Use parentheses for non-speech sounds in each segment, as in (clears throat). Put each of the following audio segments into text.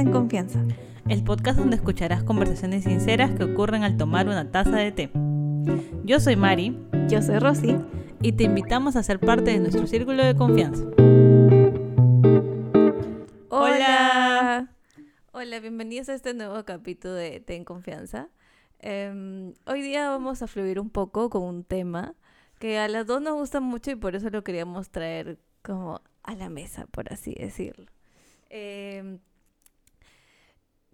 en confianza. El podcast donde escucharás conversaciones sinceras que ocurren al tomar una taza de té. Yo soy Mari. Yo soy Rosy. Y te invitamos a ser parte de nuestro círculo de confianza. Hola. Hola, bienvenidos a este nuevo capítulo de Té en Confianza. Em, hoy día vamos a fluir un poco con un tema que a las dos nos gusta mucho y por eso lo queríamos traer como a la mesa, por así decirlo. Em,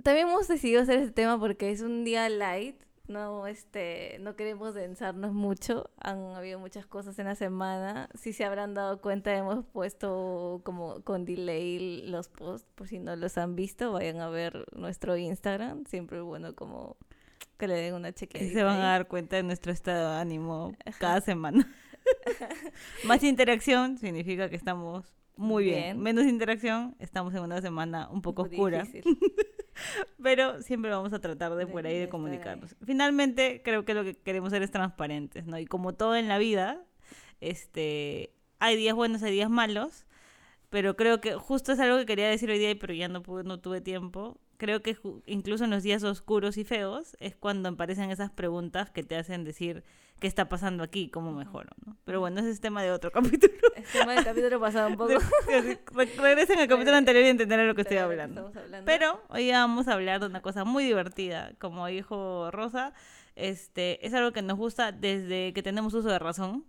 también hemos decidido hacer este tema porque es un día light, no, este, no queremos densarnos mucho, han habido muchas cosas en la semana, si se habrán dado cuenta hemos puesto como con delay los posts, por si no los han visto, vayan a ver nuestro Instagram, siempre es bueno como que le den una chequeadita. Y se van a dar cuenta de nuestro estado de ánimo cada semana. (laughs) Más interacción significa que estamos muy bien. Bien. Menos interacción, estamos en una semana un poco Muy oscura. (laughs) Pero siempre vamos a tratar de De- por ahí de comunicarnos. Finalmente, creo que lo que queremos ser es transparentes, ¿no? Y como todo en la vida, este, hay días buenos, hay días malos, pero creo que justo es algo que quería decir hoy día, pero ya no pude, no tuve tiempo. Creo que incluso en los días oscuros y feos es cuando aparecen esas preguntas que te hacen decir qué está pasando aquí, cómo mejoro, ¿no? Pero bueno, ese es tema de otro (laughs) capítulo. El tema del capítulo pasado un poco. (laughs) Re- Regresen al capítulo anterior y entenderán lo que estoy hablando. hablando. Pero hoy vamos a hablar de una cosa muy divertida, como dijo Rosa, este, es algo que nos gusta desde que tenemos uso de razón.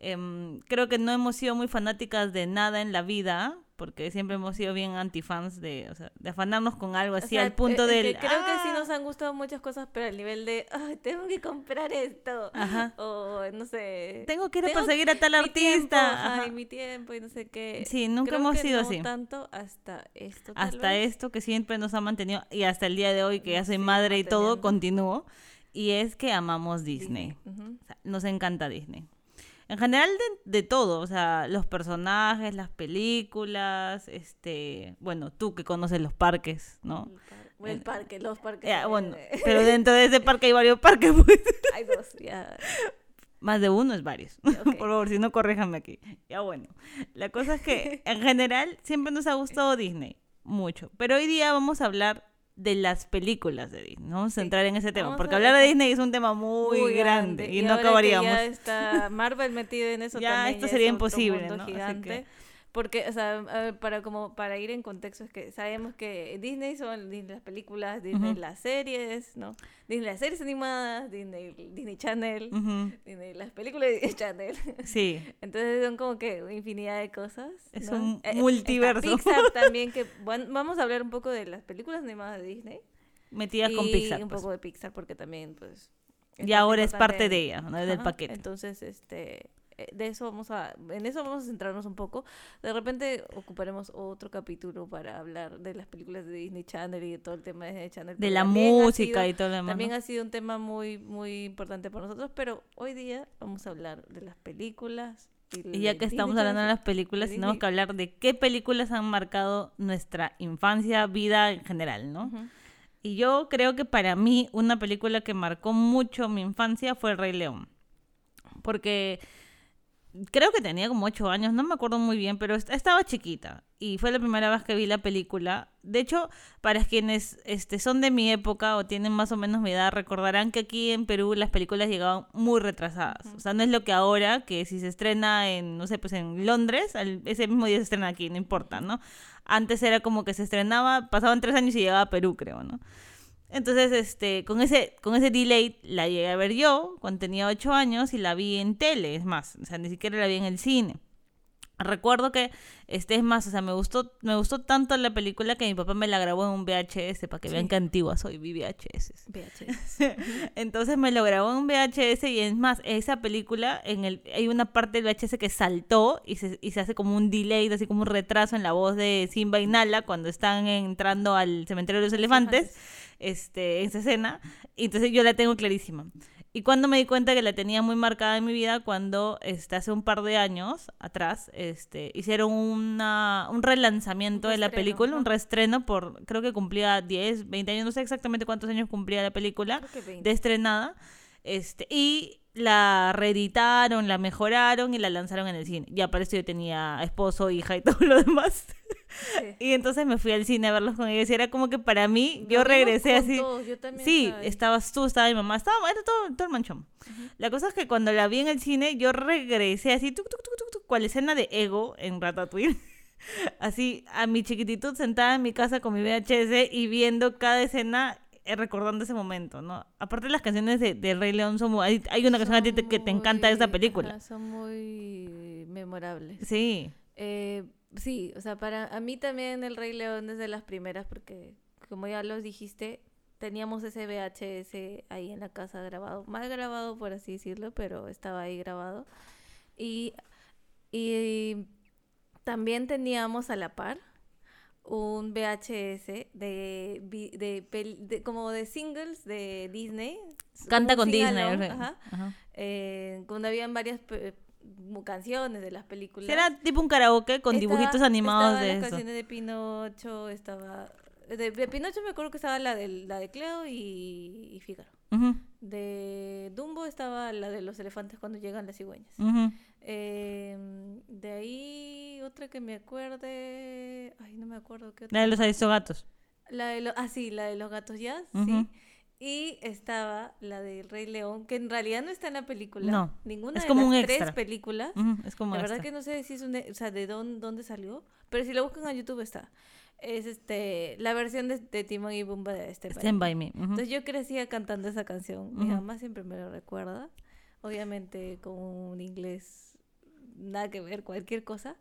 Em, creo que no hemos sido muy fanáticas de nada en la vida, porque siempre hemos sido bien antifans de, o sea, de afanarnos con algo O así sea, al punto eh, eh, del... creo que sí "Ah". nos han gustado muchas cosas, pero al nivel de, ay, tengo que comprar esto. Ajá. O no sé. Tengo que ir a perseguir a tal artista. ajá, ajá. y mi tiempo y no sé qué. Sí, nunca Creo hemos que sido no así. tanto hasta esto. tal hasta vez. esto que siempre nos ha mantenido y hasta el día de hoy que ya soy madre y todo, continúo. Y es que amamos Disney. Ujú. O sea, nos encanta Disney. En general de, de todo, o sea, los personajes, las películas, este, bueno, tú que conoces los parques, ¿no? El, par- bueno, el parque, los parques. Ya, bueno, pero dentro de ese parque hay varios parques, pues. (laughs) Hay dos, ya. Más de uno es varios. (laughs) Por favor, si no, corréjame aquí. Ya bueno. La cosa es que (laughs) en general siempre nos ha gustado Disney. Mucho. Pero hoy día vamos a hablar de las películas de Disney. ¿no? A Sí. en ese tema. Vamos Porque hablar de Disney es un tema muy, grande, y, no ahora que acabaríamos. Ya está Marvel metido en eso (laughs) Ya, también. esto es sería otro imposible, ¿no? Así Gigante. que- Porque, o sea, para como para ir en contexto es que sabemos que Disney son Disney las películas, Disney las series, ¿no? Disney las series animadas, Disney, Disney Channel. Disney las películas de Disney Channel. Sí. (laughs) Entonces son como que infinidad de cosas. Es ¿no? un Eh, está multiverso. Pixar (laughs) también, que bueno, vamos a hablar un poco de las películas animadas de Disney. Metidas con y Pixar. un pues. poco de Pixar porque también, pues... Y ahora es parte de ella, ¿no? del paquete. Entonces, este, eh, de eso vamos a, en eso vamos a centrarnos un poco. De repente ocuparemos otro capítulo para hablar de las películas de Disney Channel y de todo el tema de Disney Channel. de la música sido- y todo lo demás. También ¿no? ha sido un tema muy, muy importante para nosotros, pero hoy día vamos a hablar de las películas. Y, Y ya que estamos hablando de las películas, de tenemos Disney. que hablar de qué películas han marcado nuestra infancia, vida en general, ¿no? Ujú. Y yo creo que para mí una película que marcó mucho mi infancia fue El Rey León. Porque creo que tenía como ocho años, no me acuerdo muy bien, pero est- estaba chiquita. Y fue la primera vez que vi la película. De hecho, para quienes este, son de mi época o tienen más o menos mi edad, recordarán que aquí en Perú las películas llegaban muy retrasadas. O sea, no es lo que ahora, que si se estrena en, no sé, pues en Londres, al- ese mismo día se estrena aquí, no importa, ¿no? Antes era como que se estrenaba, pasaban tres años y llegaba a Perú, creo, ¿no? Entonces, este, con ese, con ese delay la llegué a ver yo cuando tenía ocho años y la vi en tele, es más, o sea, ni siquiera la vi en el cine. Recuerdo que, este, es más, o sea, me gustó, me gustó tanto la película que mi papá me la grabó en un VHS para que vean qué antigua soy, vi VHS. (laughs) VHS. Entonces me lo grabó en un VHS y es más, esa película, en el, hay una parte del VHS que saltó y se, y se hace como un delay, así como un retraso en la voz de Simba y Nala cuando están entrando al cementerio de los elefantes, este, en esa escena. Y entonces yo la tengo clarísima. Y cuando me di cuenta que la tenía muy marcada en mi vida, cuando este, hace un par de años atrás este, hicieron una, un relanzamiento Un de la película, un reestreno por, creo que cumplía 10, 20 años, no sé exactamente cuántos años cumplía la película Creo que 20. de estrenada. Este, y la reeditaron, la mejoraron y la lanzaron en el cine. Ya para eso yo tenía esposo, hija y todo lo demás. Sí. Y entonces me fui al cine a verlos con ellos y era como que para mí, yo vimos regresé así. todos, yo también Sí, estaba estabas tú, estaba mi mamá, estaba era todo, todo el manchón. La cosa es que cuando la vi en el cine, yo regresé así, tuc, tuc, tuc, cual escena de Ego en Ratatouille. (laughs) Así, a mi chiquititud sentada en mi casa con mi VHS y viendo cada escena, eh, recordando ese momento, ¿no? Aparte las canciones de, de Rey León son muy... Hay, hay una canción a ti te- que te encanta de esta película. son muy memorables. Sí. Eh, sí, o sea, para a mí también El Rey León es de las primeras porque, como ya los dijiste, teníamos ese VHS ahí en la casa grabado, mal grabado por así decirlo, pero estaba ahí grabado. Y, y también teníamos a la par un VHS de, de, como de singles de Disney. Canta con Disney. ajá, Ajá. eh, donde habían varias pe- canciones de las películas. Era tipo un karaoke con Estaba- dibujitos animados de las eso. canciones de Pinocho, estaba... De, de Pinocho me acuerdo que estaba la de, la de Cleo y, y Fígaro. De Dumbo estaba la de los elefantes cuando llegan las cigüeñas. Eh, de ahí otra que me acuerde... Ay, no me acuerdo qué La otra. de los aristogatos. La de lo- ah, sí, la de los gatos jazz, sí. Y estaba la del Rey León, que en realidad no está en la película. No, Ninguna es de como las un tres extra. películas. Ujú, Es como La verdad extra. que no sé si es un, o sea, de dónde, dónde salió, pero si lo buscan a YouTube está. Es este la versión de, de Timón y Pumba de este Stand by me. ujú. Entonces yo crecía cantando esa canción. Mi Ujú. mamá siempre me lo recuerda. Obviamente con un inglés nada que ver, cualquier cosa.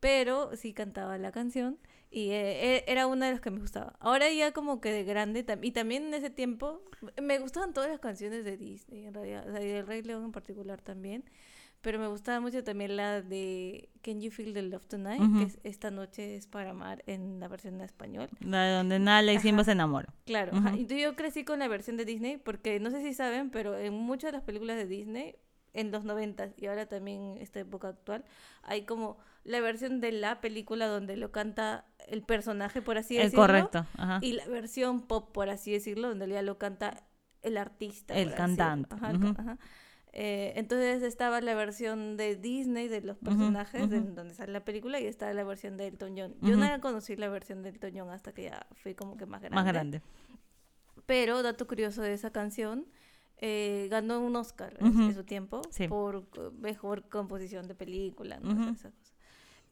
Pero sí cantaba la canción y eh, e- era una de las que me gustaba. Ahora ya como que de grande, tam- y también en ese tiempo, me gustaban todas las canciones de Disney, en realidad, o sea, y del Rey León en particular también. Pero me gustaba mucho también la de Can You Feel the Love Tonight, Ujú. que es Esta noche es para amar en la versión en español. La de donde Nala y Simba se enamoran. Claro, ajá. Ujú. y yo crecí con la versión de Disney porque no sé si saben, pero en muchas de las películas de Disney, en los 90 y ahora también esta época actual, hay como la versión de la película donde lo canta el personaje, por así decirlo, correcto. Ajá. y la versión pop, por así decirlo, donde ya lo canta el artista. El cantante, Ajá, el. Eh, entonces estaba la versión de Disney de los personajes de donde sale la película y está la versión de Elton John. Yo no conocí la versión de Elton John hasta que ya fui como que más grande. Más grande. Pero, dato curioso de esa canción, eh, ganó un Oscar en- su tiempo Sí. por mejor composición de película, ¿no? Esas cosas.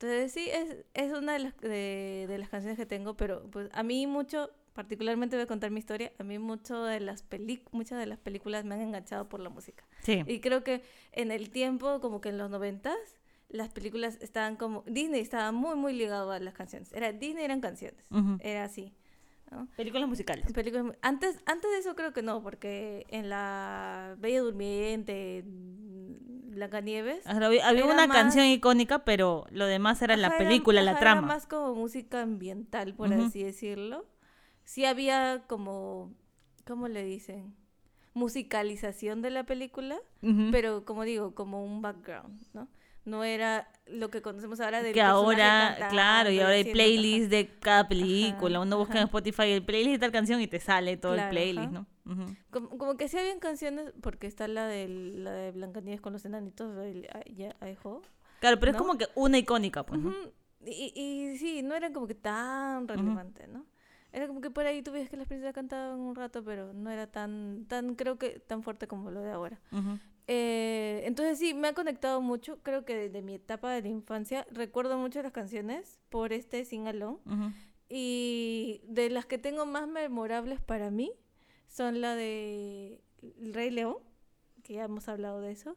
Entonces, sí, es, es una de las, de, de las canciones que tengo, pero pues a mí mucho, particularmente voy a contar mi historia, a mí mucho de las peli muchas de las películas me han enganchado por la música. Sí. Y creo que en el tiempo, como que en los noventas, las películas estaban como, Disney estaba muy, muy ligado a las canciones. Era, Disney eran canciones, era así. ¿No? Películas musicales. Películas antes, antes de eso creo que no, porque en la Bella Durmiente, mm, Blancanieves, Había, una más- canción icónica, pero lo demás era la era- película, la ajá, trama. Era más como música ambiental, por así decirlo. Sí había como, ¿cómo le dicen? Musicalización de la película, pero como digo, como un background, ¿no? No era lo que conocemos ahora del que ahora, claro, y ahora hay playlists de cada película. Uno busca en. Spotify el playlist de tal canción y te sale todo Claro, el playlist, ajá. ¿no? Como, como que sí habían canciones, porque está la de, la de Blancanieves con los enanitos, el- ya, Aiho. Claro, pero es como que una icónica, pues, y, y sí, no eran como que tan relevantes, ¿no? Era como que por ahí tú ves que las princesas cantaban un rato, pero no era tan, tan creo que tan fuerte como lo de ahora. Eh, entonces sí, me ha conectado mucho, creo que desde mi etapa de la infancia, recuerdo mucho las canciones por este Sing Along. Ujú. Y de las que tengo más memorables para mí son la de El Rey León, que ya hemos hablado de eso,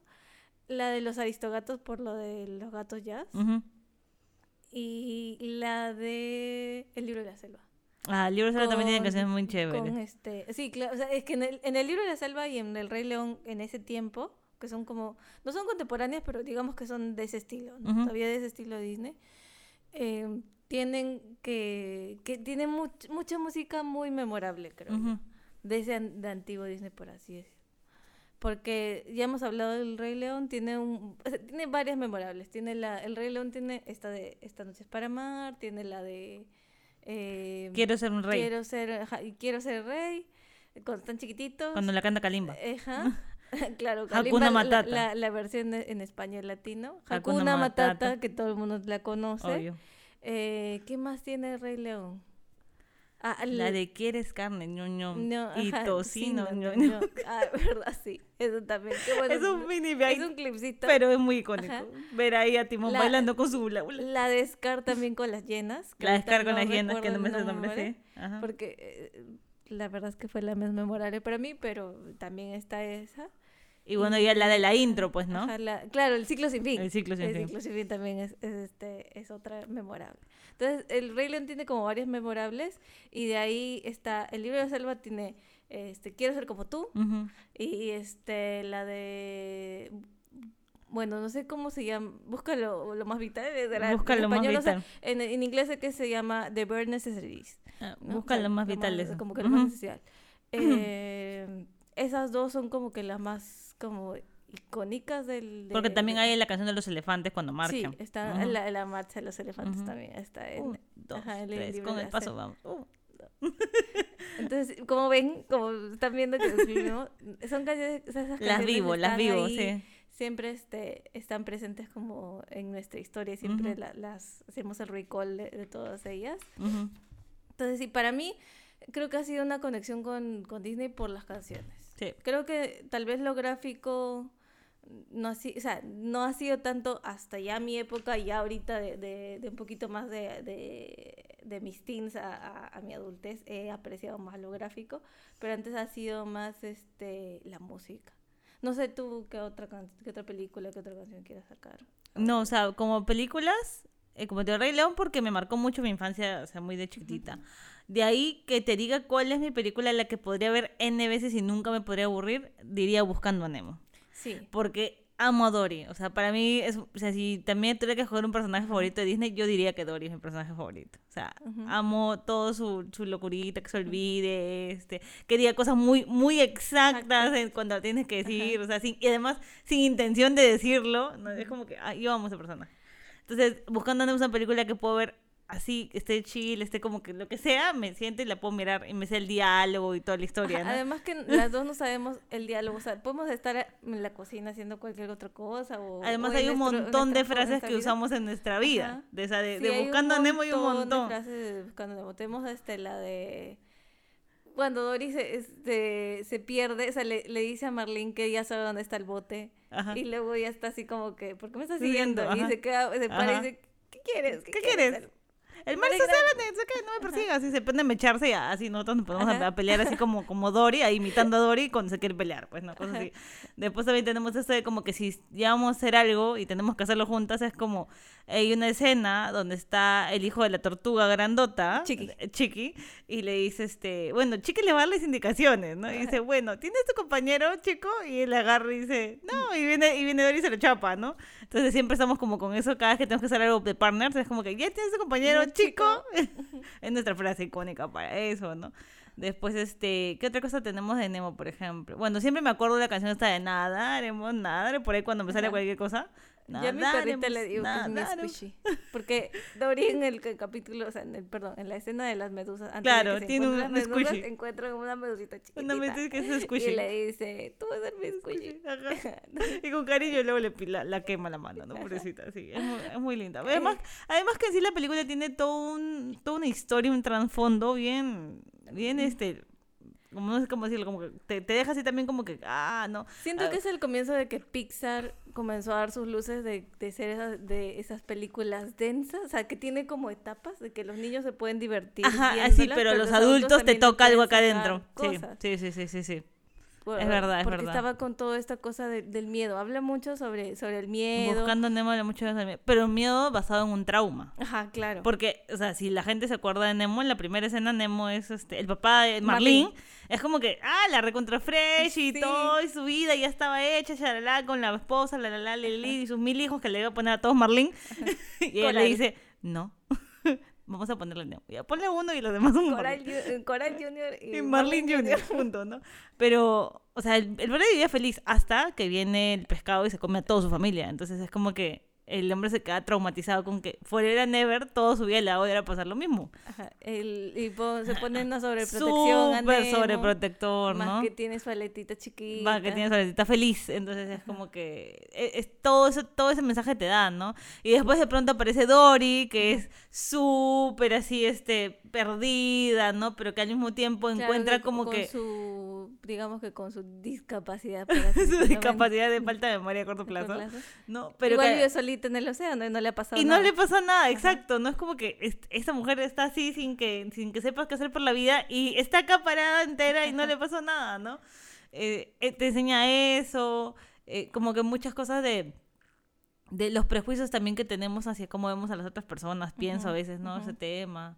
la de los Aristogatos por lo de los gatos jazz, y la de El libro de la selva. Ah, el libro de Selva también tiene canciones muy chéveres. Con este, sí, claro, o sea, es que en el, en el libro de la selva y en El Rey León en ese tiempo, que son como, no son contemporáneas, pero digamos que son de ese estilo, ¿no? Ujú. todavía de ese estilo Disney, eh, tienen que, que tienen much- mucha música muy memorable, creo yo, Ujú. de ese de antiguo Disney, por así decirlo. Porque ya hemos hablado del Rey León, tiene un, o sea, tiene varias memorables. Tiene la, el Rey León tiene esta de Esta noche es para amar, tiene la de eh, Quiero ser un rey. Quiero ser, quiero ser rey. Cuando están chiquititos. Cuando la canta Kalimba. Eh, Ajá. (laughs) (laughs) claro, Hakuna Kalimba, la- Matata. La, la versión de- en español latino. Hakuna Hakuna Matata, Matata. que todo el mundo la conoce. Obvio. Eh, ¿Qué más tiene el Rey León? Ah, La de quieres carne, ñoño. no, y ajá, tocino, sí, no, ñoño. no, Ah, (laughs) verdad, sí. Eso también. Qué bueno. Es un mini Es un clipcito. pero es muy icónico. Ajá. Ver ahí a Timón La- bailando con su hula hula. La de Scar también con las llenas. La ahorita descargo con no las llenas, que no me sé nombre, nombre, sí. Ajá. Porque eh, la verdad es que fue la más memorable para mí, pero también está esa. Y bueno, ya la de la intro, pues, ¿no? Ajá, la- claro, el ciclo sin fin. El ciclo sin el fin. ciclo sin fin también es, es, este, es otra memorable. Entonces, el Rey León tiene como varias memorables y de ahí está, el libro de selva tiene, este, Quiero ser como tú Ujú. y este, la de... Bueno, no sé cómo se llama. Búscalo lo más vital. la- en Busca lo más español, no sé, vital. en, en inglés es que se llama The Bare Necessities. Ah, ¿no? Busca O sea, más vital eso. Como que lo más esencial. Eh, esas dos son como que las más como icónicas del... Porque también hay la canción de los elefantes cuando marchan. Sí, está en la, marcha de los elefantes también. Está en, Un, dos, ajá, en el tres, con el paso vamos. Uh. (laughs) Entonces, como ven, como están viendo que escribimos, son canciones, o sea, esas Las vivo, las vivo, ahí, sí. Siempre este, están presentes como en nuestra historia, siempre la- las hacemos el recall de, de todas ellas. Entonces, sí, para mí creo que ha sido una conexión con, con Disney por las canciones. Sí. Creo que tal vez lo gráfico no ha, si- o sea, no ha sido tanto hasta ya mi época, ya ahorita de, de, de un poquito más de, de, de mis teens a, a, a mi adultez, he apreciado más lo gráfico, pero antes ha sido más este la música. No sé tú qué otra, qué otra película, qué otra canción quieras sacar. No, o sea, como películas, eh, como te digo, Rey León porque me marcó mucho mi infancia, o sea, muy de chiquitita. De ahí que te diga cuál es mi película la que podría ver N veces y nunca me podría aburrir, diría Buscando a Nemo. Sí. Porque amo a Dory. O sea, para mí, es, o sea, si también tuviera que escoger un personaje favorito de Disney, yo diría que Dory es mi personaje favorito. O sea, Ujú. amo todo su, su locurita, que se olvide, este, que diga cosas muy, muy exactas en- cuando tienes que decir. O sea, sin, y además sin intención de decirlo. ¿no? Es como que, ah, yo amo a ese personaje. Entonces, buscando es una película que puedo ver así, esté chill, esté como que lo que sea, me siento y la puedo mirar y me sé el diálogo y toda la historia, ¿no? Además que (laughs) las dos no sabemos el diálogo, o sea, podemos estar en la cocina haciendo cualquier otra cosa o Además o hay un nuestro- montón de frases que vida. usamos en nuestra vida. Ajá. De, esa de, Sí, de hay Buscando a Nemo y un de montón. frases de Buscando a Nemo. Tenemos este, la de cuando Dory se, este, se pierde, o sea, le, le dice a Marlene que ya sabe dónde está el bote Ajá. y luego ya está así como que, ¿por qué me estás Siguiendo, siguiendo? ajá. Y se queda, se para y dice, ¿qué quieres? ¿Qué quieres? El mar se cae, no me persigas. Así se pone a mecharse y así nosotros nos ponemos a, a pelear así como, como Dory, ahí imitando a Dory cuando se quiere pelear, pues no, cosas así. Después también tenemos esto de como que si ya vamos a hacer algo y tenemos que hacerlo juntas, es como hay una escena donde está el hijo de la tortuga grandota, Chiqui. eh, Chiqui, y le dice, este, bueno, Chiqui le va a dar las indicaciones, ¿no? Y dice, bueno, ¿tienes tu compañero, chico? Y él agarra y dice, no, y viene, y viene Dory y se lo chapa, ¿no? Entonces siempre estamos como con eso cada vez que tenemos que hacer algo de partners, es como que ya tienes tu compañero, Chico. (laughs) es nuestra frase icónica para eso, ¿no? Después, este, ¿qué otra cosa tenemos de Nemo, por ejemplo? Bueno, siempre me acuerdo de la canción esta de Nadaremos, nadar, por ahí cuando me sale cualquier cosa. Yo a mi perrita le digo que es mi squishy. Porque Dory en el ca- capítulo, o sea, en el, perdón, en la escena de las medusas, antes Claro, de que se tiene encuentren un las medusas, squishy. encuentra una medusita chiquitita. Una vez que es squishy. Y le dice, tú vas a ser mi squishy. Ajá. (laughs) Y con cariño luego le la, la quema la mano, ¿no? Pobrecita, sí. Es muy, es muy linda. Además, además que en sí la película tiene todo un, toda una historia, un trasfondo bien, bien este, como no sé cómo decirlo, como que te, te deja así también como que, ah, no. Siento Ah, que es el comienzo de que Pixar comenzó a dar sus luces de, de ser esas, de esas películas densas, o sea, que tiene como etapas de que los niños se pueden divertir. Ajá, así, viéndolas, pero los adultos te toca algo acá adentro. Sí, sí, sí, sí, sí. Por- es verdad, es porque verdad. estaba con toda esta cosa de- del miedo. Habla mucho sobre, sobre el miedo. Buscando Nemo habla mucho de miedo, pero miedo basado en un trauma. Ajá, claro. Porque, o sea, si la gente se acuerda de Nemo, en la primera escena Nemo es este, el papá de Marlene. Marlene. Es como que, ah, la recontra fresh y Sí. todo, y su vida ya estaba hecha, shalala, con la esposa, la la la, li, li, y sus mil hijos que le iba a poner a todos Marlene. (laughs) (laughs) y ella le dice, no, vamos a ponerle Nemo. Ya, ponle uno y los demás son Coral. Ju- eh, Coral Junior (laughs) y, Y Marlene Jr. junto, ¿no? Pero, o sea, el, el verdadero vivía feliz hasta que viene el pescado y se come a toda su familia. Entonces es como que el hombre se queda traumatizado con que fuera never, todo su vida le va a pasar lo mismo. Ajá, el, y po- se pone una sobreprotección Súper sobreprotector, Más ¿no? que tiene su aletita chiquita. Va, que tiene soletita feliz, entonces es como que e- es, todo eso, todo ese mensaje te da, ¿no? Y después de pronto aparece Dory, que es súper así, este, perdida, ¿no? Pero que al mismo tiempo Claro, encuentra que como con que su, digamos que con su discapacidad. (laughs) su discapacidad de falta de memoria a corto ¿no? plazo. ¿no? Pero Igual que- vive solita en el océano y no le ha pasado y no nada. le pasa nada, exacto, no es como que est- esta mujer está así sin que sin que sepas qué hacer por la vida y está acá parada entera y no le (laughs) pasó nada, ¿no? Eh, eh, te enseña eso, eh, como que muchas cosas de de los prejuicios también que tenemos hacia cómo vemos a las otras personas, pienso a veces, ¿no? Ese tema.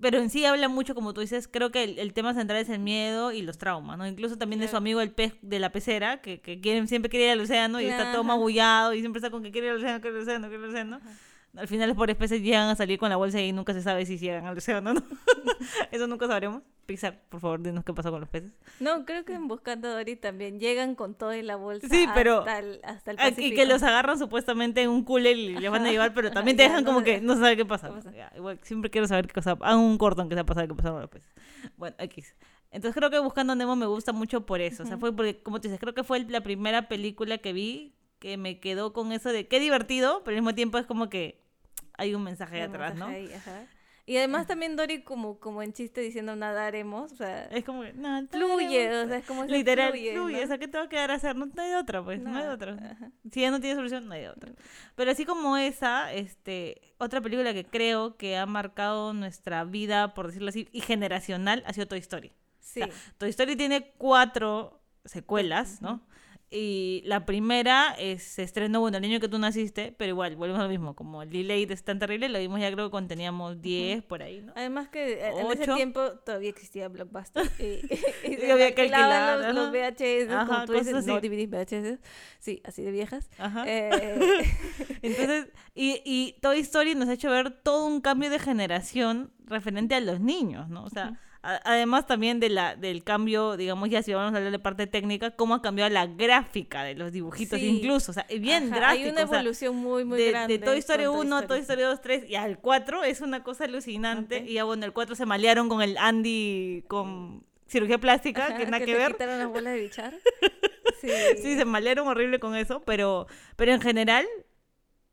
Pero en sí habla mucho, como tú dices, creo que el, el tema central es el miedo y los traumas, ¿no? Incluso también de su amigo el pez de la pecera, que, que quiere- siempre quiere ir al océano y está todo magullado y siempre está con que quiere ir al océano, quiere ir al océano, quiere ir al océano. Al final los pobres peces llegan a salir con la bolsa y nunca se sabe si llegan al océano, ¿no? (laughs) Eso nunca sabremos. Pixar, por favor, dinos qué pasó con los peces. No, creo que en Buscando a Dory también llegan con todo y la bolsa Sí, pero- hasta el, hasta el Ah, y Pacífico. que los agarran supuestamente en un cooler y les van a llevar, pero (laughs) también te dejan no como que no sabe qué pasa. ¿Qué pasa? Ya, igual, siempre quiero saber qué cosa. Hagan un corto aunque sea pasado qué pasó con los peces. Bueno, X. Entonces creo que Buscando a Nemo me gusta mucho por eso. O sea, fue porque, como tú dices, creo que fue la primera película que vi que me quedó con eso de qué divertido, pero al mismo tiempo es como que hay un mensaje Hay un atrás, ¿no? mensaje ahí, ajá. Y además también Dory como, como en chiste diciendo nadaremos, o sea, Es como que, no, fluye, o sea, es como Literal, fluye, fluye, ¿no? o sea, ¿qué te va a quedar a hacer? No, no hay otra, pues, no hay de Nada, otra. ajá. Si ya no tiene solución, no hay otra. Pero así como esa, este, otra película que creo que ha marcado nuestra vida, por decirlo así, y generacional, ha sido Toy Story. Sí. O sea, Toy Story tiene cuatro secuelas, ¿no? Y la primera es, se estrenó, bueno, el año que tú naciste, pero igual, volvemos a lo mismo, como el delay es tan terrible, lo vimos ya creo que cuando teníamos 10 por ahí, ¿no? Además que eh, en ese Ocho. tiempo todavía existía Blockbuster y, y (laughs) Y se había que alquilar, los, los. VHS, Ajá, como tú dices, cosas no así. DVDs, VHS, sí, así de viejas. Ajá. Eh, (laughs) Entonces, y, y Toy Story nos ha hecho ver todo un cambio de generación referente a los niños, ¿no? O sea, a- además también de la, del cambio, digamos, ya si vamos a hablar de parte técnica, cómo ha cambiado la gráfica de los dibujitos Sí. incluso, o sea, bien ajá, drástico. Hay una o sea, evolución muy, muy de, grande. de Toy Story con 1, Toy Story 2, 3 y al 4 es una cosa alucinante. Y ya bueno, el 4 se malearon con el Andy con cirugía plástica, Ajá, que nada que, le ver. quitaron las bolas de bichar. (laughs) Sí, Sí, se malearon horrible con eso, pero, pero en general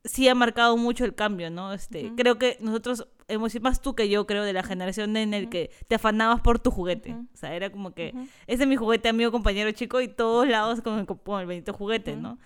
sí ha marcado mucho el cambio, ¿no? Este. Creo que nosotros hemos sido más tú que yo, creo, de la generación en el que te afanabas por tu juguete. O sea, era como que, ese es mi juguete, amigo, compañero, chico, y todos lados con el, con el bendito juguete. ¿no?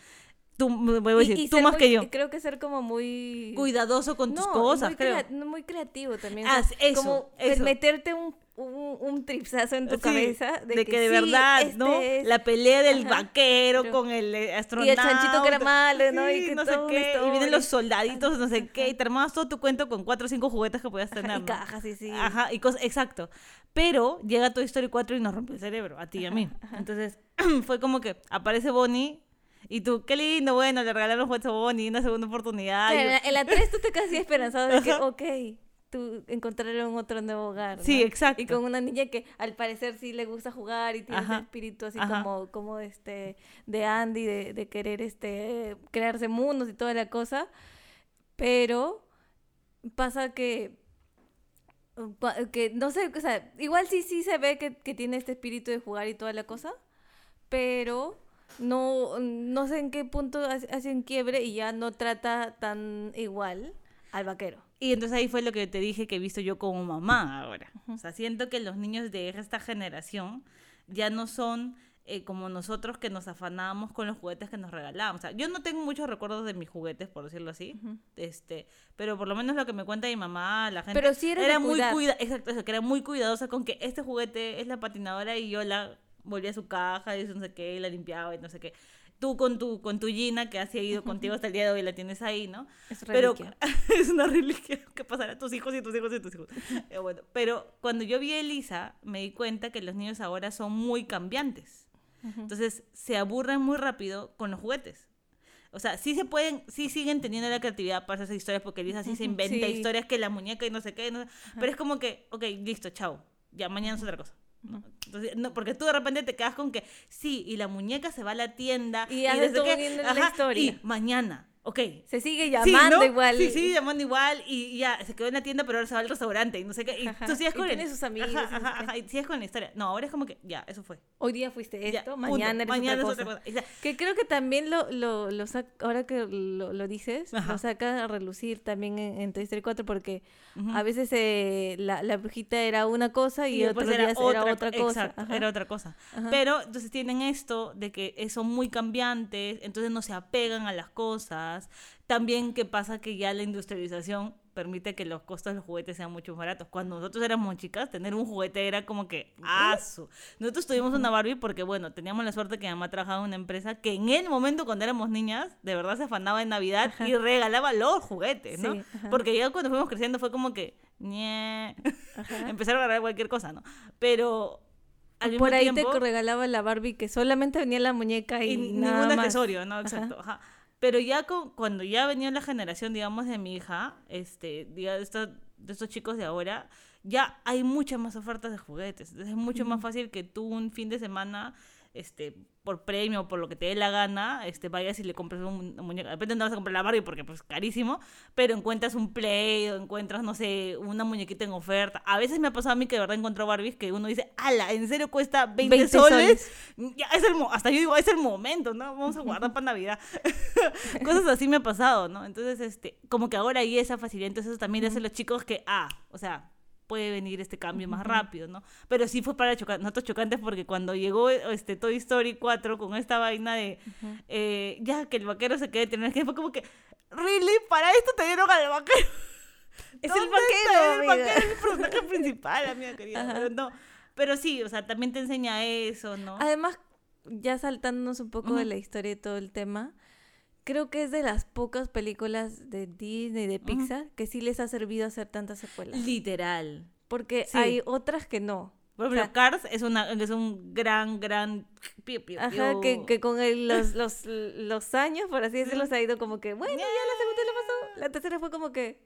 Tú, voy a decir, y tú más muy- que yo. Creo que ser como muy... Cuidadoso con tus cosas, muy creo. crea- muy creativo también. o Ah, sea, eso, como eso. meterte un, un, un tripsazo en tu Sí, cabeza. De, de, que, de sí, verdad, este ¿no? es- La pelea del Ajá, vaquero pero- con el eh, astronauta. Y el chanchito que era malo, ¿no? Y Sí, que no sé qué. Y vienen los soldaditos, no sé Ajá, qué. Y te armabas todo tu cuento con cuatro o cinco juguetes que podías Ajá, tener. y ¿no? cajas, sí, sí. Ajá, y cosas, exacto. Pero llega Toy Story 4 y nos rompe el cerebro, a ti y a mí. Entonces, (clears throat) fue como que aparece Bonnie y tú, qué lindo, bueno, le regalaron juguetes a Bonnie, una segunda oportunidad. Y en, la, en la 3 tú te quedas así esperanzado de que, (laughs) Ajá. ok, tú encontraron otro nuevo hogar. Sí, ¿no? exacto. Y con una niña que al parecer sí le gusta jugar y tiene Ajá, ese espíritu así ajá. como, como este de Andy, de, de querer este crearse mundos y toda la cosa. Pero pasa que que no sé, o sea, igual sí sí se ve que, que tiene este espíritu de jugar y toda la cosa, pero no, no sé en qué punto hace hace un quiebre y ya no trata tan igual al vaquero. Y entonces ahí fue lo que te dije que he visto yo como mamá ahora. O sea, siento que los niños de esta generación ya no son eh, como nosotros que nos afanábamos con los juguetes que nos regalaban. O sea, yo no tengo muchos recuerdos de mis juguetes, por decirlo así. este Pero por lo menos lo que me cuenta mi mamá, la gente... Pero sí era muy cuida Exacto, eso, que era muy cuidadosa con que este juguete es la patinadora y yo la volvía a su caja y no sé qué, y la limpiaba y no sé qué. Tú con tu, con tu Gina, que ha seguido contigo hasta el día de hoy, la tienes ahí, ¿no? Es Pero reliquia. (laughs) es una reliquia que pasará a tus hijos y tus hijos y tus hijos. Eh, bueno, pero cuando yo vi a Elisa, me di cuenta que los niños ahora son muy cambiantes. Entonces, se aburren muy rápido con los juguetes. O sea, sí se pueden, sí siguen teniendo la creatividad para hacer historias, porque Elisa sí se inventa sí. historias que la muñeca y no sé qué. no- pero es como que, ok, listo, chao. Ya mañana es otra cosa. ¿No? Entonces, no, porque tú de repente te quedas con que sí, y la muñeca se va a la tienda Y y, todo qué, bien la ajá, historia. y mañana. Ok. Se sigue Sí, llamando ¿no? igual. Sí, sigue llamando igual y, y ya se quedó en la tienda, pero ahora se va al restaurante y no sé qué. Y Ajá, tú sigues y con tiene el- sus amigos, Ajá, y ajá, ajá, y sigues con la historia. No, ahora es como que ya, eso fue. Hoy día fuiste Ya, esto, punto. mañana eres Mañana otra cosa. otra cosa. Que creo que también lo, lo, lo sac- ahora que lo, lo dices, lo saca a relucir también en, en Toy Story 4 porque a veces eh, la, la brujita era una cosa y, después otros días era otra cosa. Exacto, era otra cosa. Pero entonces tienen esto de que son muy cambiantes, entonces no se apegan a las cosas. También que pasa que ya la industrialización permite que los costos de los juguetes sean mucho más baratos. Cuando nosotros éramos chicas, tener un juguete era como que asu. Nosotros tuvimos una Barbie porque, bueno, teníamos la suerte que mi mamá trabajaba en una empresa que en el momento cuando éramos niñas, de verdad se afanaba en Navidad y regalaba los juguetes, ¿no? Sí. Porque ya cuando fuimos creciendo fue como que, ñe, (laughs) empezaron a regalar cualquier cosa, ¿no? Pero Por ahí tiempo, te regalaba la Barbie que solamente venía la muñeca y, y nada ningún más. accesorio, ¿no? Ajá. Exacto. ajá. Pero ya con- cuando ya venía la generación, digamos, de mi hija, este, diga, de estos, de estos chicos de ahora, ya hay muchas más ofertas de juguetes. Entonces es mucho más fácil que tú un fin de semana, este, por premio, por lo que te dé la gana, este, vayas y le compres un, un muñeco. De repente no vas a comprar la Barbie porque pues carísimo, pero encuentras un Play o encuentras, no sé, una muñequita en oferta. A veces me ha pasado a mí que de verdad encuentro Barbies que uno dice, ala, ¿en serio cuesta 20, 20 soles? Ya es el mo- hasta yo digo, es el momento, ¿no? Vamos a guardar para Navidad. (laughs) Cosas así me ha pasado, ¿no? Entonces, este, como que ahora hay esa facilidad, entonces eso también le hace a los chicos que, ah, o sea, puede venir este cambio más rápido, ¿no? Pero sí fue para choca- nosotros chocantes porque cuando llegó este Toy Story 4 con esta vaina de eh, ya que el vaquero se quede tener que fue como que really para esto te dieron al vaquero (laughs) Es el ¿Dónde vaquero, el vaquero es el personaje (laughs) principal amiga querida Ajá. pero no. Pero sí o sea también te enseña eso no Además, ya saltándonos un poco de la historia y todo el tema, creo que es de las pocas películas de Disney, de Pixar, que sí les ha servido hacer tantas secuelas. literal Porque Sí. hay otras que no. por O ejemplo sea, Cars es una es un gran gran piu, piu, Ajá, piu. que, que con el- los, los, los años, por así decirlo, se ha ido como que, bueno, ya la segunda le pasó. La tercera fue como que,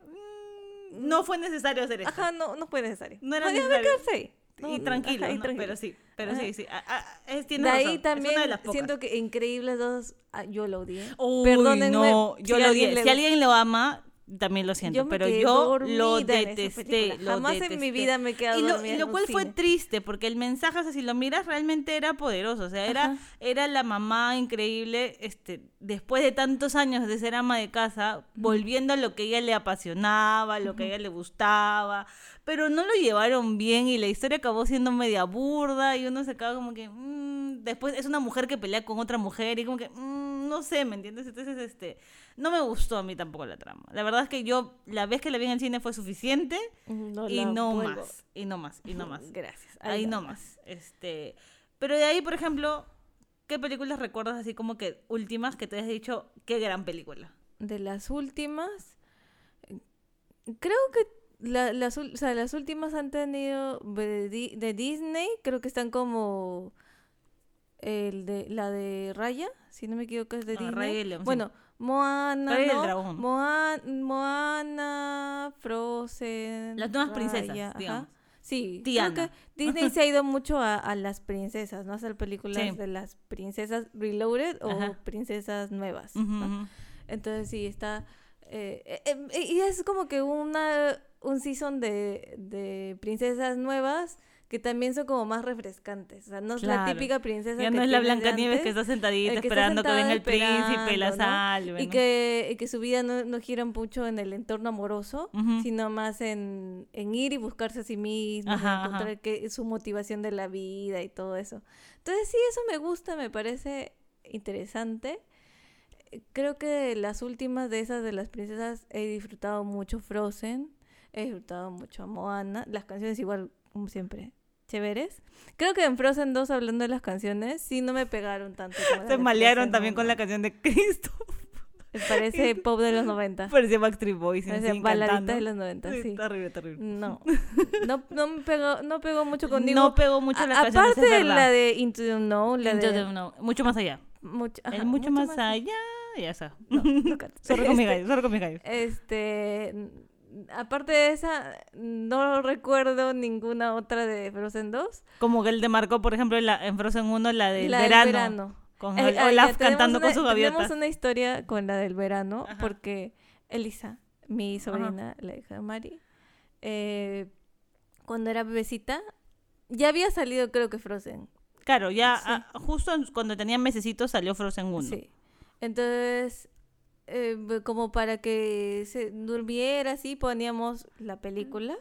Mm, no fue necesario hacer esto ajá, no, no fue necesario. No era Podía necesario. quedarse ahí. No, y tranquilo, ajá, y ¿no? pero sí pero Ajá. sí sí ah, ah, es, tiene De ahí es también una de siento que Increíbles 2, ah, yo lo odié. Uy, Perdónenme no, si yo lo alguien odié. le- Si alguien lo ama, también lo siento, Yo pero yo lo detesté. lo Jamás en mi vida me he quedado y lo, y lo cual fue triste, porque el mensaje, o sea, si lo miras, realmente era poderoso. O sea, era, Ajá. era la mamá increíble, este, después de tantos años de ser ama de casa, volviendo a lo que a ella le apasionaba, lo que a ella le gustaba. Pero no lo llevaron bien y la historia acabó siendo media burda y uno se acaba como que... mm, después es una mujer que pelea con otra mujer y como que... mm, no sé, ¿me entiendes? Entonces, este... No me gustó a mí tampoco la trama. La verdad es que yo, la vez que la vi en el cine fue suficiente No y no vuelvo. más. Y no más, y no más. (laughs) Gracias. Ahí no más. Este, pero de ahí, por ejemplo, ¿qué películas recuerdas así como que últimas que te has dicho qué gran película? De las últimas, creo que la- las, o sea, las últimas han tenido de, Di- de Disney, creo que están como el de la de Raya, si no me equivoco es de Ah, Disney. Raya y León, sí. bueno, Moana, Raya y el ¿no? Dragón. Moa- Moana, Frozen, Las nuevas princesas, ajá. digamos. Sí, Tiana. creo que Disney se ha ido mucho a, a las princesas, ¿no? Hacer películas Sí. de las princesas reloaded o Ajá. princesas nuevas. Entonces sí, está... eh, eh, eh, y es como que una un season de, de princesas nuevas que también son como más refrescantes. O sea, no es la típica princesa Ya que no es la Nieves que está sentadita el que está esperando que venga el príncipe y la esperando, ¿no? salve. Y ¿no? que, y que su vida no, no gira mucho en el entorno amoroso, sino más en, en ir y buscarse a sí mismo, Ajá, ajá. encontrar que, su motivación de la vida y todo eso. Entonces sí, eso me gusta, me parece interesante. Eh, Creo que las últimas de esas de las princesas he disfrutado mucho Frozen, he disfrutado mucho a Moana, las canciones igual, como siempre, chéveres. Creo que en Frozen 2, hablando de las canciones, sí no me pegaron tanto. como Se malearon también con la 1. canción de Cristo. Parece (laughs) pop de los 90. Parecía Backstreet Boys. Parece sí, baladita cantando. de los 90, Sí, sí. Terrible, terrible. No, (laughs) no, no me pegó, no pegó mucho conmigo. No pegó mucho las canciones, Aparte de la de Into the Unknown, la Into de... the Unknown. Mucho más allá. mucho, El ajá, mucho, más, allá. Ya está. Zorro (laughs) con mi gallo, zorro con mi gallo. Este, aparte de esa, no recuerdo ninguna otra de Frozen 2. Como que él te marcó, por ejemplo, en, la, en Frozen 1, la del la del verano. verano. con Eh, Olaf cantando con sus gaviotas. Tenemos una historia con la del verano, Ajá. porque Elisa, mi sobrina, la hija de Mari, eh, cuando era bebecita, ya había salido creo que Frozen. Claro, ya Sí. ah, justo cuando tenía mesecitos salió Frozen 1. Sí. Entonces, eh, como para que se durmiera así, poníamos la película.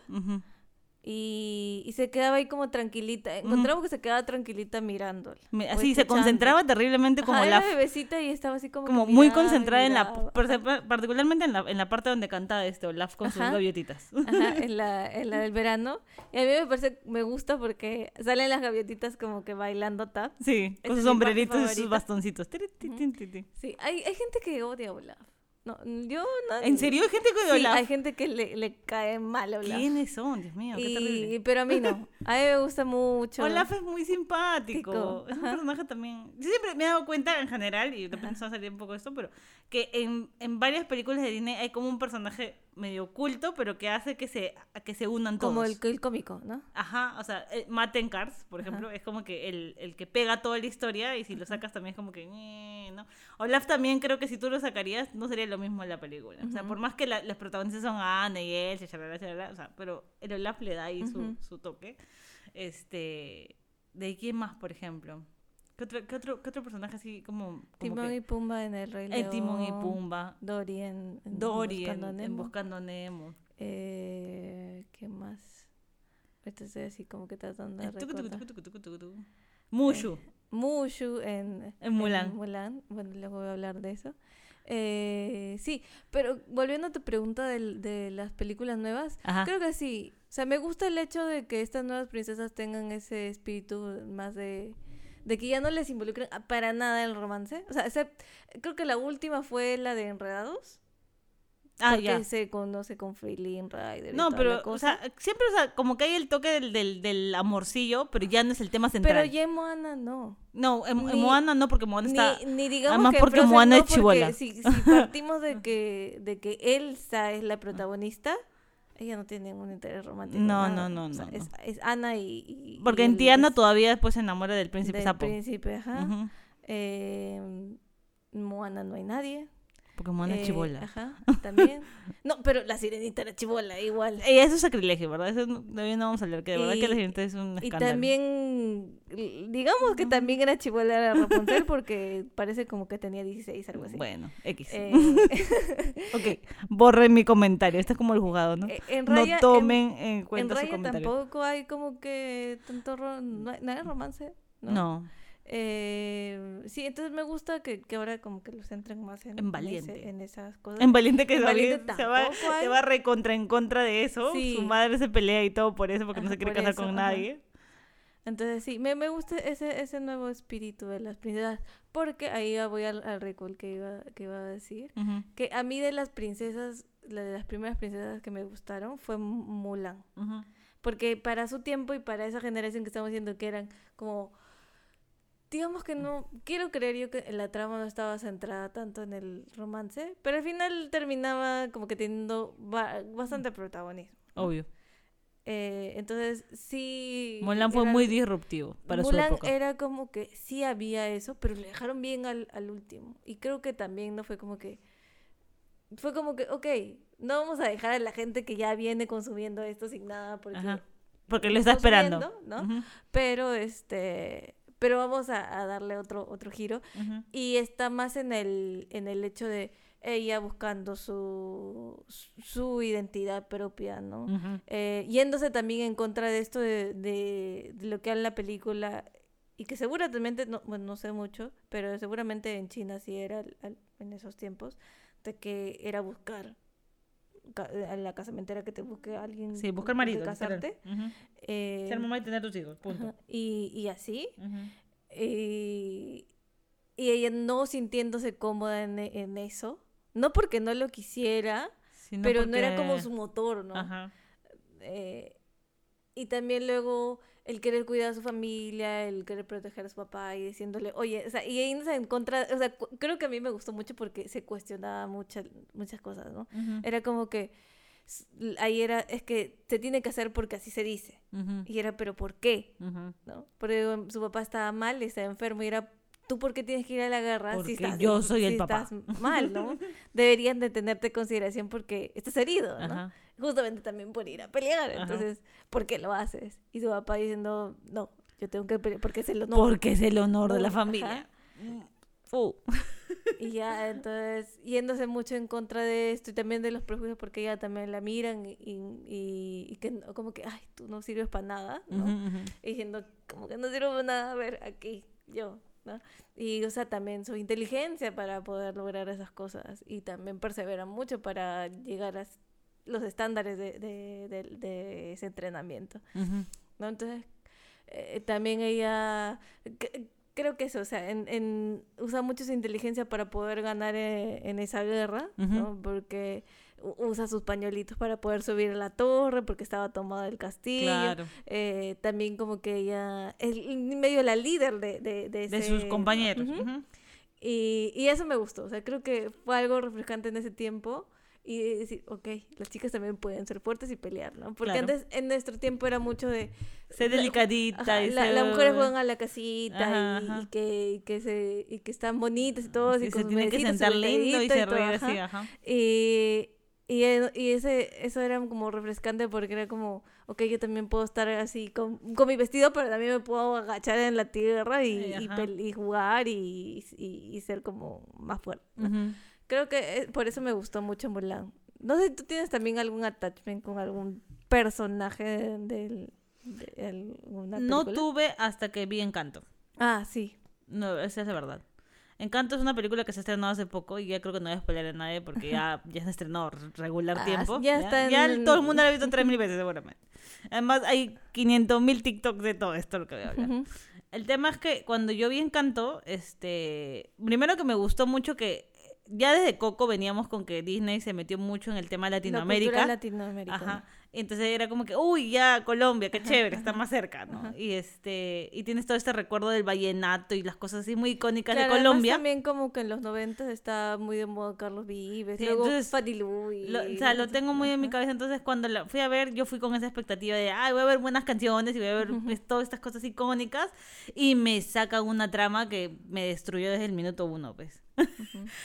Y, y se quedaba ahí como tranquilita. Encontramos que se quedaba tranquilita mirándola. Me- o Así se concentraba terriblemente como Ajá, la era bebecita y estaba así como como muy miraba concentrada en la miraba. par- particularmente en la, en la parte donde canta este Olaf con sus Ajá. gaviotitas. Ajá, (laughs) en la, en la del verano. Y a mí me parece, me gusta porque salen las gaviotitas como que bailando tap. Sí, con sus sombreritos y sus bastoncitos. Sí, hay, hay gente que odia a Olaf. No, yo no. ¿En serio hay gente que Sí, Olaf? hay gente que le, le cae mal a Olaf. ¿Quiénes son? Dios mío, qué Y- terrible. pero a mí no. A mí me gusta mucho. (laughs) Olaf es muy simpático. Tico, Es un ajá. personaje también. Yo siempre me he dado cuenta en general, y de repente se va a salir un poco de esto, pero que en, en varias películas de Disney hay como un personaje medio oculto, pero que hace que se, que se unan todos. Como el, el cómico, ¿no? Ajá, o sea, eh, Maten Cars, por ejemplo, es como que el, el que pega toda la historia y si lo sacas también es como que, ¿no? Olaf también creo que si tú lo sacarías no sería lo mismo en la película. O sea, por más que la- las protagonistas son Anna y Elsa, shalala, shalala, o sea, pero el Olaf le da ahí su, su toque. Este, ¿de quién más, por ejemplo? ¿Qué otro, qué otro, qué otro personaje así como... como Timón que- y Pumba en El Rey el León. Timón y Pumba, Dory en, en Dory en, Buscando en Nemo. Buscando Nemo. Eh, ¿Qué más? Ahorita estoy así como que tratando de Eh, recordar. tucu, tucu. Mushu. Mushu en, En Mulan. Mulan. Bueno, luego voy a hablar de eso. Eh, sí, pero volviendo a tu pregunta del- de, las películas nuevas, Ajá. creo que sí. O sea, me gusta el hecho de que estas nuevas princesas tengan ese espíritu más de... De que ya no les involucren a- para nada el romance. O sea, except- creo que la última fue la de Enredados. Ah, porque ya. se conoce con Freeling Rider. y No, toda la pero, o sea, siempre, o sea, como que hay el toque del, del, del amorcillo, pero ya no es el tema central. Pero ya en Moana no. No, en, Moana no, porque Moana está... Ni, ni digamos además que porque Frozen Moana no, es porque Si, si partimos de (laughs) que, de que Elsa es la protagonista, ella no tiene ningún interés romántico. No, no, no, O sea, no, Es, es Ana y. y- Porque y en Tiana es todavía después se enamora del príncipe del sapo. príncipe, ajá. Ujú, Eh, Moana no hay nadie. Porque Moana es Eh, chibola. Ajá, (laughs) también. no, pero la sirenita era chibola, igual. Y eso es sacrilegio, ¿verdad? Eso no, todavía no vamos a hablar, que de verdad que la Y- sirenita es un Y escándalo. también, l- digamos que también era chibola la Rapunzel (laughs) porque parece como que tenía 16, algo así. Bueno, X. Eh, (laughs) ok, borren mi comentario. Esto es como el juzgado, ¿no? eh, en no Raya, en- tomen en, En cuenta su Raya comentario. tampoco hay como que tanto ro- no hay, no hay romance. No. No. Eh, sí, entonces me gusta que, que ahora como que lo centren más en, En ese- Valiente. en esas cosas. En Valiente que En Valiente se va, se va recontra en contra de eso. Sí. Su madre se pelea y todo por eso, porque no Ajá, se quiere casar eso, con ajá. nadie. Entonces sí, me, me gusta ese, ese nuevo espíritu de las princesas. Porque ahí voy al, al recall que iba, que iba a decir. Ujú, Que a mí de las princesas, la de las primeras princesas que me gustaron fue Mu- Mulan. ujú. Porque para su tiempo y para esa generación que estamos viendo que eran como... Digamos que no... Quiero creer yo que la trama no estaba centrada tanto en el romance. Pero al final terminaba como que teniendo ba- bastante protagonismo. Obvio. Eh, entonces sí... Mulan fue era- muy disruptivo para Mulan su época. era como que sí había eso, pero le dejaron bien al, al último. Y creo que también no fue como que... Fue como que, ok, no vamos a dejar a la gente que ya viene consumiendo esto sin nada porque... Ajá. Porque lo está esperando. ¿no? Pero este... Pero vamos a, a darle otro, otro giro. Y está más en el, en el hecho de ella buscando su, su identidad propia, ¿no? Eh, yéndose también en contra de esto de, de, de lo que habla la película y que seguramente, no, bueno, no sé mucho, pero seguramente en China sí era al- al- en esos tiempos, de que era buscar ca- a la casamentera que te busque alguien Sí, con que marido. casarte. Eh, Ser mamá y tener tus hijos, punto. y, y así. Y, y ella no sintiéndose cómoda en, en eso. No porque no lo quisiera, Sino pero no era porque- como su motor, ¿no? Ajá. Eh, y también luego el querer cuidar a su familia, el querer proteger a su papá y diciéndole, oye, o sea, y ahí en contra, o sea, creo que a mí me gustó mucho porque se cuestionaba muchas muchas cosas, ¿no? Era como que ahí era, es que se tiene que hacer porque así se dice. Y era, pero ¿por qué? ¿No? Porque su papá estaba mal, estaba enfermo y era, ¿tú por qué tienes que ir a la guerra Porque si estás, yo soy el papá. estás mal, ¿no? (laughs) Deberían de tenerte en consideración porque estás herido, ¿no? Justamente también por ir a pelear. Ajá. Entonces, ¿por qué lo haces? Y su papá diciendo, no, yo tengo que pelear porque es el honor. Porque es el honor de la familia. Uh. Y ya, entonces, yéndose mucho en contra de esto y también de los prejuicios porque ella también la miran y, y, y que como que, ay, tú no sirves para nada, ¿no? Ujú, ujú. Y diciendo, como que no sirvo para nada, a ver, aquí, yo, ¿no? Y usa también su inteligencia para poder lograr esas cosas y también persevera mucho para llegar a los estándares de, de, de- de ese entrenamiento. Entonces, eh, también ella, creo que eso, o sea, en, en- usa mucho su inteligencia para poder ganar eh, en esa guerra, ¿no? Porque usa sus pañuelitos para poder subir a la torre porque estaba tomada el castillo. Claro. Eh, también como que ella es medio la líder de, de, de, De ese- sus compañeros. Y, y eso me gustó, o sea, creo que fue algo refrescante en ese tiempo y decir, ok, las chicas también pueden ser fuertes y pelear, ¿no? Porque Claro. antes en nuestro tiempo era mucho de... Ser delicadita Ajá, y la- ser- las mujeres juegan a la casita Ajá, y, y que, y que se y que están bonitas y todo Sí, y se tienen que sentar lindo y se reír así, ajá. Y, y, y ese, eso era como refrescante porque era como, ok, yo también puedo estar así con, con mi vestido, pero también me puedo agachar en la tierra y, y, y jugar y, y, y ser como más fuerte. ¿no? Creo que eh, por eso me gustó mucho Mulan. No sé si tú tienes también algún attachment con algún personaje de, del- de alguna No tuve hasta que vi Encanto. Ah, sí. No, esa es la verdad. Encanto es una película que se ha estrenado hace poco y ya creo que no voy a spoiler a nadie porque ya, ya se estrenó regular Ah, tiempo. ya está ya en- todo el mundo la ha visto tres (laughs) mil veces seguramente. Además hay 500 mil TikToks de todo esto lo que voy a hablar. Ujú. El tema es que cuando yo vi Encanto, este, primero que me gustó mucho que ya desde Coco veníamos con que Disney se metió mucho en el tema La Latinoamérica. cultura latinoamericana. Ajá. Entonces era como que, uy, ya Colombia, qué chévere, está más cerca, ¿no? Ajá. Y este, y tienes todo este recuerdo del vallenato y las cosas así muy icónicas Claro, de Colombia. también como que en los 90 está muy de moda Carlos Vives, Sí, luego entonces, y... Lo- o sea, lo tengo muy en mi cabeza. Entonces, cuando la fui a ver, yo fui con esa expectativa de, ay, voy a ver buenas canciones y voy a ver pues, todas estas cosas icónicas. Y me sacan una trama que me destruyó desde el minuto uno, pues.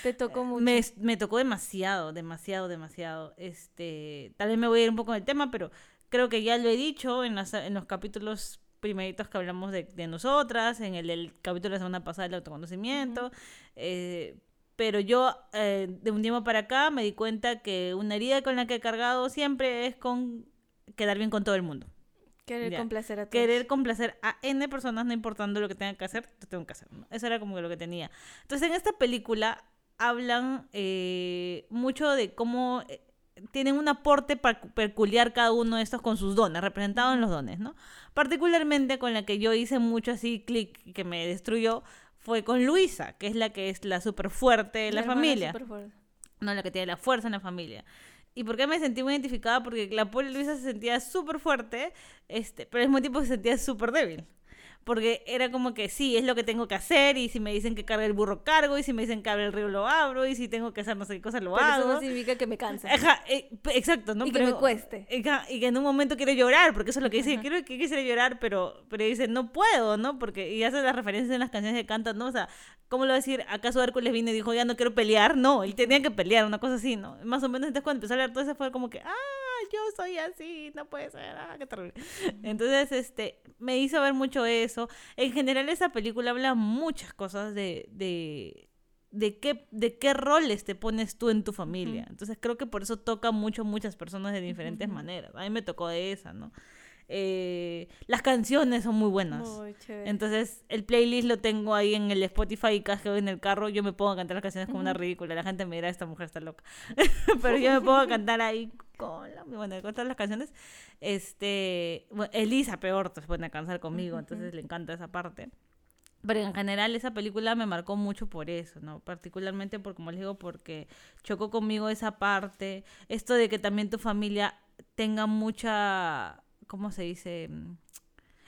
Te tocó (laughs) mucho. Me, me tocó demasiado, demasiado, demasiado. Este, tal vez me voy a ir un poco del tema, pero creo que ya lo he dicho en, las, en los capítulos primeritos que hablamos de, de nosotras, en el, el capítulo de la semana pasada del autoconocimiento. eh, pero yo, eh, de un tiempo para acá, me di cuenta que una herida con la que he cargado siempre es con quedar bien con todo el mundo. Querer ya. complacer a todos. Querer complacer a N personas, no importando lo que tenga que hacer, lo tengo que hacer. ¿no? Eso era como lo que tenía. Entonces, en esta película hablan eh, mucho de cómo eh, tienen un aporte peculiar cada uno de estos con sus dones, representados en los dones, ¿no? Particularmente con la que yo hice mucho así clic que me destruyó fue con Luisa, que es la que es la súper fuerte de la, familia. No, la que tiene la fuerza en la familia. ¿Y por qué me sentí muy identificada? Porque la pobre Luisa se sentía súper fuerte, este, pero al mismo tiempo se sentía súper débil. Porque era como que sí, es lo que tengo que hacer, y si me dicen que cargue el burro, cargo, y si me dicen que abre el río, lo abro, y si tengo que hacer no sé qué cosa, lo Pero eso hago. no significa que me canse. Ajá, eh, exacto, ¿no? Y que me cueste. Ajá, y que en un momento quiero llorar, porque eso es lo que dice, quiero que quisiera llorar, pero, pero dice, no puedo, ¿no? Porque, y hace las referencias en las canciones que cantan, ¿no? O sea, ¿cómo lo va a decir? ¿Acaso Hércules vino y dijo, ya no quiero pelear? No, él tenía que pelear, una cosa así, ¿no? Más o menos entonces cuando empezó a hablar todo eso fue como que, ah, (laughs) yo soy así, no puede ser, ah, qué terrible. Entonces, este, me hizo ver mucho eso. En general, esa película habla muchas cosas de, de, de qué, de qué roles te pones tú en tu familia. Entonces, creo que por eso toca mucho a muchas personas de diferentes maneras. A mí me tocó de esa, ¿no? Eh, las canciones son muy buenas. Muy. Entonces, el playlist lo tengo ahí en el Spotify y cada vez que voy en el carro yo me pongo a cantar las canciones como una ridícula. La gente me dirá, esta mujer está loca. (laughs) (laughs) Pero yo me pongo a cantar ahí con, la, bueno, con todas las canciones. Este, bueno, Elisa peor se pone a cantar conmigo, Ujú. entonces le encanta esa parte. Pero en general esa película me marcó mucho por eso, ¿no? Particularmente por, como les digo, porque chocó conmigo esa parte. Esto de que también tu familia tenga mucha, ¿cómo se dice?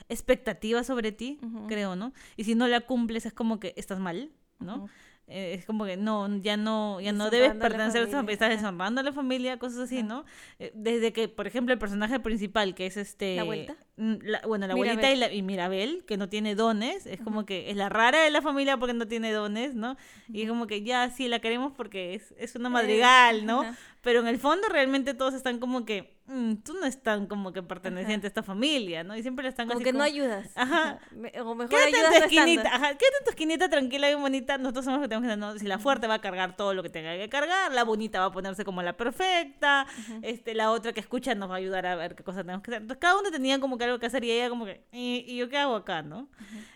Expectativa sobre ti, Ujú. creo, ¿no? Y si no la cumples es como que estás mal, ¿no? Ujú. Eh, es como que no, ya no, ya no debes pertenecer a familia, estás deshonrando a la familia, cosas así. ¿no? Eh, Desde que, por ejemplo, el personaje principal, que es este... ¿La vuelta? Mm, la- bueno, la abuelita y, Mirabel. la, y Mirabel, que no tiene dones, es como que es la rara de la familia porque no tiene dones, ¿no? Y es como que ya sí la queremos porque es, es una madrigal, ¿no? Eh, ajá. Pero en el fondo realmente todos están como que, "Mm, tú no estás como que perteneciente a esta familia, ¿no? Y siempre le están Como así que no como, ayudas. Ajá. O mejor Quédate en ayudas tu no esquinita, ajá, quédate en tu esquinita tranquila y bonita. Nosotros somos los que tenemos que no, si la fuerte va a cargar todo lo que tenga que cargar, la bonita va a ponerse como la perfecta, este, la otra que escucha nos va a ayudar a ver qué cosas tenemos que hacer. Entonces cada uno tenía como que algo que hacer y ella como que, ¿y, y yo qué hago acá, no?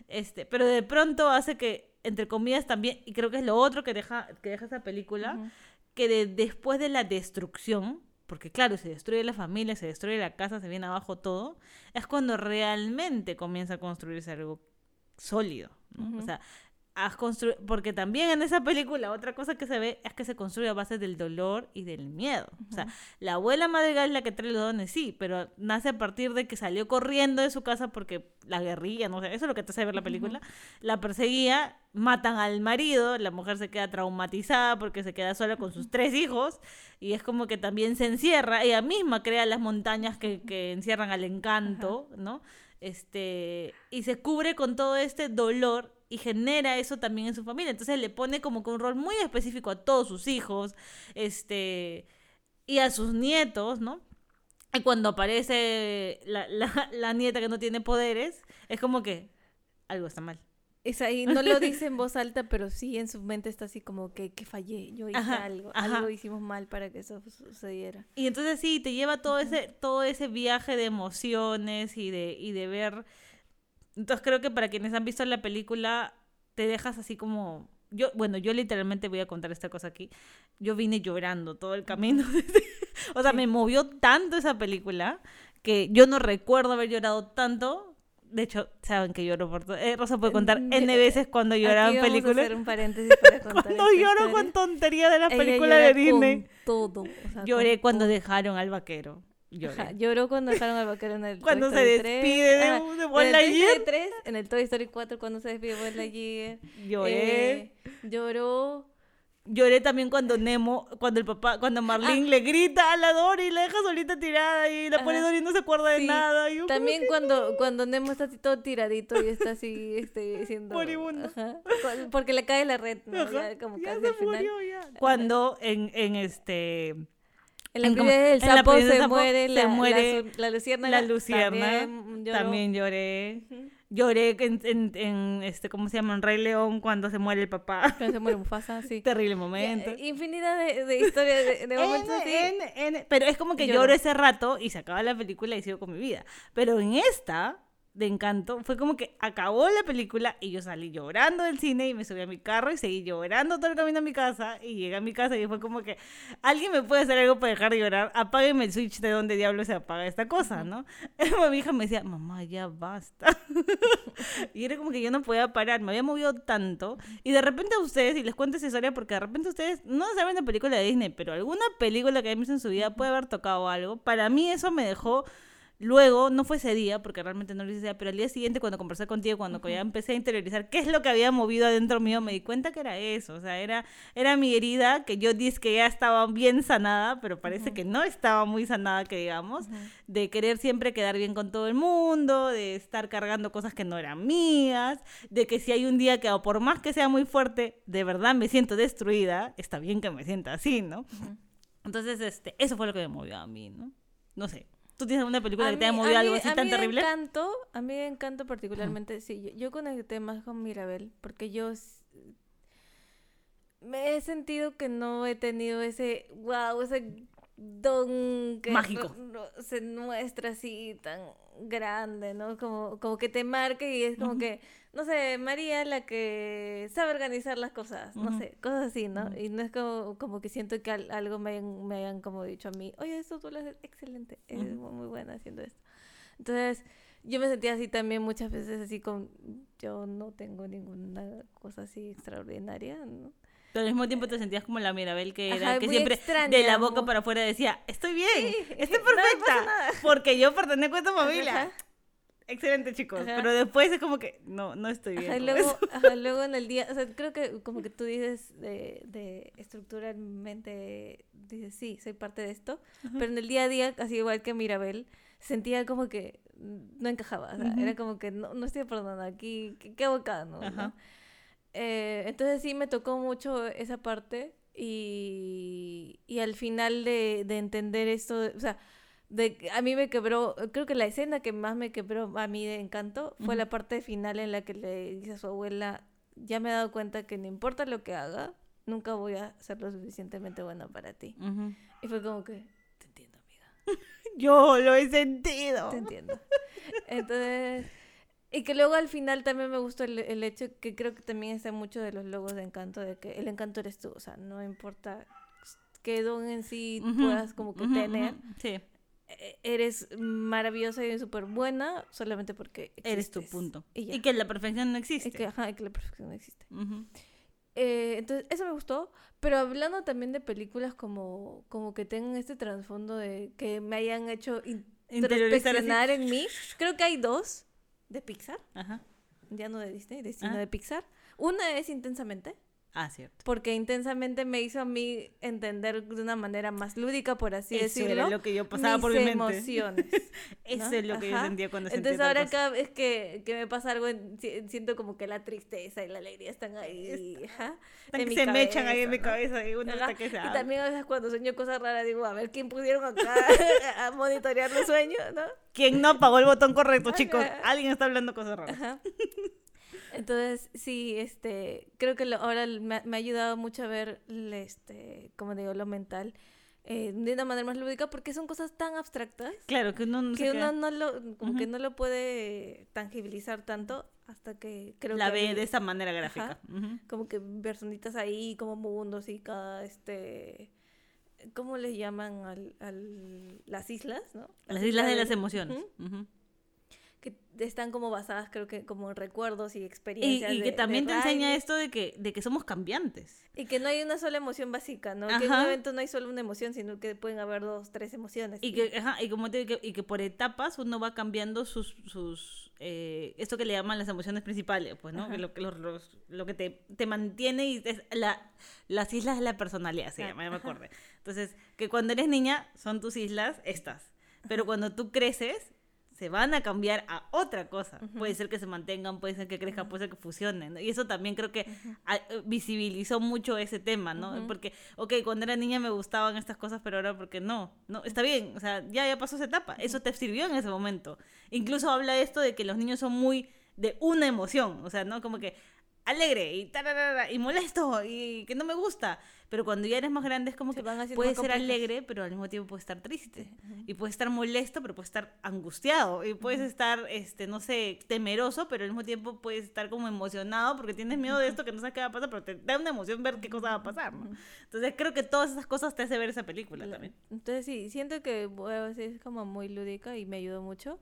Este, pero de pronto hace que, entre comillas también, y creo que es lo otro que deja, que deja esa película, Ujú. que de- después de la destrucción, porque claro, se destruye la familia, se destruye la casa, se viene abajo todo, es cuando realmente comienza a construirse algo sólido. ¿no? O Ujú. sea, has constru- porque también en esa película otra cosa que se ve es que se construye a base del dolor y del miedo. O sea, la abuela madrigal es la que trae los dones, sí, pero nace a partir de que salió corriendo de su casa porque la guerrilla, no sé, eso es lo que te hace ver la película, la perseguía, matan al marido, la mujer se queda traumatizada porque se queda sola con sus tres hijos y es como que también se encierra, ella misma crea las montañas que, que encierran al encanto, ¿no? Este, y se cubre con todo este dolor y genera eso también en su familia. Entonces le pone como que un rol muy específico a todos sus hijos, este, y a sus nietos, ¿no? Y cuando aparece la, la, (laughs) la nieta que no tiene poderes, es como que algo está mal. Es ahí, no lo dice en (laughs) voz alta, pero sí en su mente está así como que, que fallé, yo hice Ajá, algo, ajá. algo hicimos mal para que eso sucediera. Y entonces sí, te lleva todo ese, todo ese viaje de emociones y de, y de ver. Entonces creo que para quienes han visto la película, te dejas así como. Yo, bueno, yo literalmente voy a contar esta cosa aquí. Yo vine llorando todo el camino. (laughs) o sea, me movió tanto esa película que yo no recuerdo haber llorado tanto. De hecho, saben que lloro por todo. Eh, Rosa puede contar N veces cuando lloraba en películas. hacer un paréntesis para (laughs) contar Cuando lloro historia. con tontería de las Ella películas de Disney. con todo. o sea, Lloré con cuando todo. dejaron al vaquero. Lloré. Ajá, lloró cuando dejaron al vaquero en el Cuando Toy se Story 3. despide de- de Buzz en el Toy Story Lightyear. 3, en el Toy Story 4 cuando se despide de Buzz Lightyear. Lloré. Eh, lloró. Lloré también cuando Nemo, cuando el papá, cuando Marlene le grita a la Dory y la deja solita tirada y la Ajá. Dory no se acuerda de nada. y yo También cuando, cuando Nemo está así todo tiradito y está así este, diciendo... Moribundo. Ajá, porque le cae la red, ¿no? Ya como se final. ya. Cuando en, en este En la En como- del en la sapo princesa se sapo muere, se la, muere la, la la Lucierna, También, lloró. también lloré. Lloré en, en, en, este, ¿cómo se llama? En Rey León cuando se muere el papá. Cuando se muere Mufasa, (laughs) sí. Terrible momento. Eh, Infinidad de, de historias, de, de (laughs) momentos así. Pero es como que Lloro. lloro ese rato y se acaba la película y sigo con mi vida. Pero en esta de Encanto fue como que acabó la película y yo salí llorando del cine y me subí a mi carro y seguí llorando todo el camino a mi casa y llegué a mi casa y fue como que alguien me puede hacer algo para dejar de llorar, apágueme el switch de donde diablo se apaga esta cosa, ¿no? (laughs) mi hija me decía, mamá, ya basta. (laughs) y era como que yo no podía parar, me había movido tanto. Y de repente a ustedes, y les cuento esa historia porque de repente ustedes no saben de película de Disney, pero alguna película que hayan visto en su vida puede haber tocado algo. Para mí eso me dejó... Luego, no fue ese día, porque realmente no lo hice pero al día siguiente cuando conversé contigo, cuando ya empecé a interiorizar qué es lo que había movido adentro mío, me di cuenta que era eso, o sea, era, era mi herida, que yo dije que ya estaba bien sanada, pero parece que no estaba muy sanada, que digamos, de querer siempre quedar bien con todo el mundo, de estar cargando cosas que no eran mías, de que si hay un día que, o por más que sea muy fuerte, de verdad me siento destruida, está bien que me sienta así, ¿no? Entonces, este, eso fue lo que me movió a mí, ¿no? No sé. ¿Tú tienes alguna película A que te haya mí- movido a mí- algo así a tan mí terrible? Encanto, a mí Encanto particularmente, sí, yo, yo conecté más con Mirabel, porque yo me he sentido que no he tenido ese, wow, ese don que Mágico. se muestra así tan grande, ¿no? Como, como que te marca y es como que, no sé, María la que sabe organizar las cosas, no sé, cosas así, ¿no? Y no es como, como que siento que al- algo me, hayan- me hayan como dicho a mí, oye, esto tú lo haces excelente, eres Ujú. muy, muy buena haciendo esto. Entonces, yo me sentía así también muchas veces, así con, yo no tengo ninguna cosa así extraordinaria, ¿no? Pero al mismo tiempo te sentías como la Mirabel que era, Ajá, que siempre extraña, de la boca para afuera decía, estoy bien, estoy (laughs) perfecta, nada". porque yo pertenezco a esta familia. Ajá. Excelente chicos, Ajá. pero después es como que no, no estoy bien. Ajá, luego, eso. ajá, luego (laughs) en el día, o sea, creo que como que tú dices de, de estructuralmente, dices, sí, soy parte de esto, pero en el día a día, así igual que Mirabel, sentía como que no encajaba, o sea, Ujú. era como que no, no estoy aportando aquí, qué, bacano, ¿no? Eh, entonces sí me tocó mucho esa parte y, y al final de, de entender esto, o sea, de, a mí me quebró, creo que la escena que más me quebró a mí de encanto fue la Ujú. parte final en la que le dice a su abuela, ya me he dado cuenta que no importa lo que haga, nunca voy a ser lo suficientemente buena para ti. Ujú. Y fue como que, te entiendo, amiga. (laughs) Yo lo he sentido. Te entiendo. Entonces, y que luego al final también me gustó el, el hecho que creo que también está mucho de los logos de encanto, de que el encanto eres tú, o sea, no importa qué don en sí Ujú, puedas como que ujú, tener, ujú. Sí, eres maravillosa y súper buena solamente porque eres tu existes. punto. Y. Y que la perfección no Y existe. que, ajá, y que la perfección no existe. Ujú. Eh, entonces, eso me gustó, pero hablando también de películas como, como que tengan este trasfondo de que me hayan hecho introspeccionar en mí, creo que hay dos de Pixar, Ajá. ya no de Disney, de sino Ah. de Pixar. Una es Intensamente, Ah, cierto. porque Intensamente me hizo a mí entender de una manera más lúdica, por así Eso decirlo, era lo que yo pasaba mis por mi mente. emociones. (laughs) Eso ¿no? es lo que yo Ajá. sentía cuando sentía Entonces ahora cada vez que, que me pasa algo, en- si- siento como que la tristeza y la alegría están ahí, ajá, Hasta en que mi se me echan ahí en mi ¿no? cabeza y uno hasta que se Y también a veces cuando sueño cosas raras digo, a ver quién pusieron acá (laughs) a monitorear los sueños, ¿no? ¿Quién no apagó el botón correcto, chicos? Alguien está hablando cosas raras. Ajá. (laughs) Entonces, sí, este, creo que lo- ahora me, ha- me ha ayudado mucho a ver, este, como digo, lo mental eh, de una manera más lúdica porque son cosas tan abstractas Claro, que uno no que uno no lo, como que no lo puede tangibilizar tanto hasta que creo la que ve hay- de esa manera gráfica. Como que personitas ahí, como mundos y cada, este, ¿cómo les llaman al, al- las islas, no? Las islas de las emociones. Ujú. Que están como basadas, creo que, como en recuerdos y experiencias. y de- que de también te enseña esto de que, de que somos cambiantes. Y que no hay una sola emoción básica, ¿no? Que en un evento no hay solo una emoción, sino que pueden haber dos, tres emociones. Y que, ajá, y como te que, y que por etapas uno va cambiando sus, sus eh, esto que le llaman las emociones principales, pues, ¿no? Que lo, que los- los- lo que te, te mantiene y es la, las islas de la personalidad, se llama, ya me acordé. Entonces, que cuando eres niña son tus islas estas, pero cuando tú creces se van a cambiar a otra cosa. Puede ser que se mantengan, puede ser que crezcan, puede ser que fusionen. ¿no? Y eso también creo que a- eh, visibilizó mucho ese tema, ¿no? Porque, ok, cuando era niña me gustaban estas cosas, pero ahora porque no. No, está bien, o sea, ya, ya pasó esa etapa. Eso te sirvió en ese momento. Incluso habla esto de que los niños son muy de una emoción, o sea, ¿no? Como que alegre y tararara, y molesto y que no me gusta. Pero cuando ya eres más grande es como Se que van haciendo puede más ser alegre, pero al mismo tiempo puede estar triste. Y puede estar molesto, pero puede estar angustiado. Y puedes estar, este, no sé, temeroso, pero al mismo tiempo puedes estar como emocionado porque tienes miedo de esto que no sabes qué va a pasar, pero te da una emoción ver qué cosa va a pasar, ¿no? Entonces creo que todas esas cosas te hace ver esa película La- también. Entonces sí, siento que bueno, sí, es como muy lúdica y me ayudó mucho.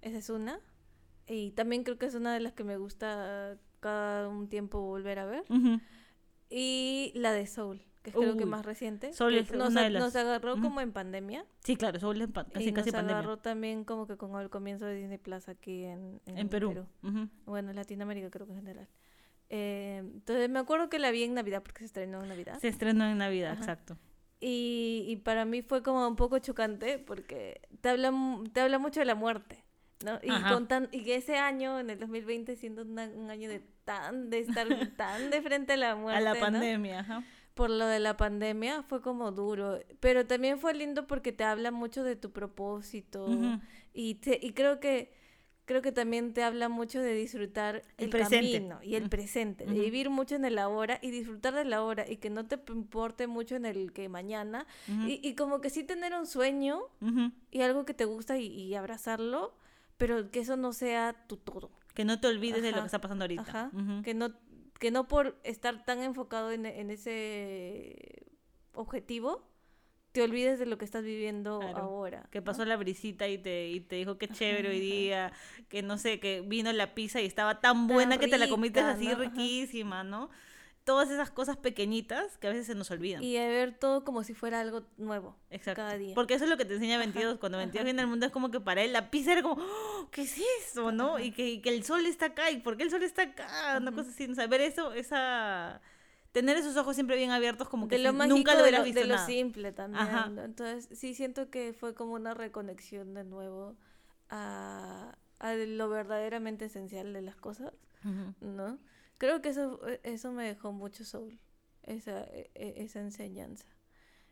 Esa es una. Y también creo que es una de las que me gusta cada un tiempo volver a ver. Ujú. Y la de Soul, que es creo que más reciente. Soul es nos, una a- de las- nos agarró como en pandemia. Sí, claro, eso es pa- casi, y casi nos pandemia. agarró también como que con el comienzo de Disney Plus aquí en, En Perú. Bueno, en Latinoamérica creo que en general. Eh, entonces me acuerdo que la vi en Navidad porque se estrenó en Navidad. Se estrenó en Navidad, Ajá. exacto. Y, y para mí fue como un poco chocante porque te habla, te habla mucho de la muerte, ¿no? Y, con tan, y ese año, en el 2020, siendo una- un año de tan de estar (laughs) tan de frente a la muerte, a la ¿no? pandemia, ajá. Por lo de la pandemia, fue como duro. Pero también fue lindo porque te habla mucho de tu propósito. Ujú. Y, te- y creo que creo que también te habla mucho de disfrutar El el, presente. camino y el presente, de Ujú. vivir mucho en el ahora y disfrutar del ahora y que no te importe mucho en el que mañana Ujú. y, y como que sí tener un sueño y algo que te gusta y, y abrazarlo, pero que eso no sea tu todo. Que no te olvides de lo Ajá. que está pasando ahorita. Ajá. Que no que no por estar tan enfocado en, en ese objetivo te olvides de lo que estás viviendo Claro. ahora. Que ¿no? pasó la brisita y te, y te dijo qué chévere hoy (laughs) día, que no sé, que vino la pizza y estaba tan buena que te la comiste así riquísima, ¿no? Todas esas cosas pequeñitas que a veces se nos olvidan. Y de ver todo como si fuera algo nuevo. Exacto. Cada día. Porque eso es lo que te enseña 22. Cuando 22 ajá. viene al mundo es como que para él la pizza era como, "Oh, ¿qué es eso? ¿No? Y que, y que el sol está acá. ¿Y por qué el sol está acá? Una cosa así. O sea, ver eso, esa... Tener esos ojos siempre bien abiertos como que de lo si mágico nunca lo hubieras visto de lo nada. simple también. Entonces, sí siento que fue como una reconexión de nuevo a, a lo verdaderamente esencial de las cosas. ¿no? Creo que eso, eso me dejó mucho soul, esa, e- e- esa enseñanza.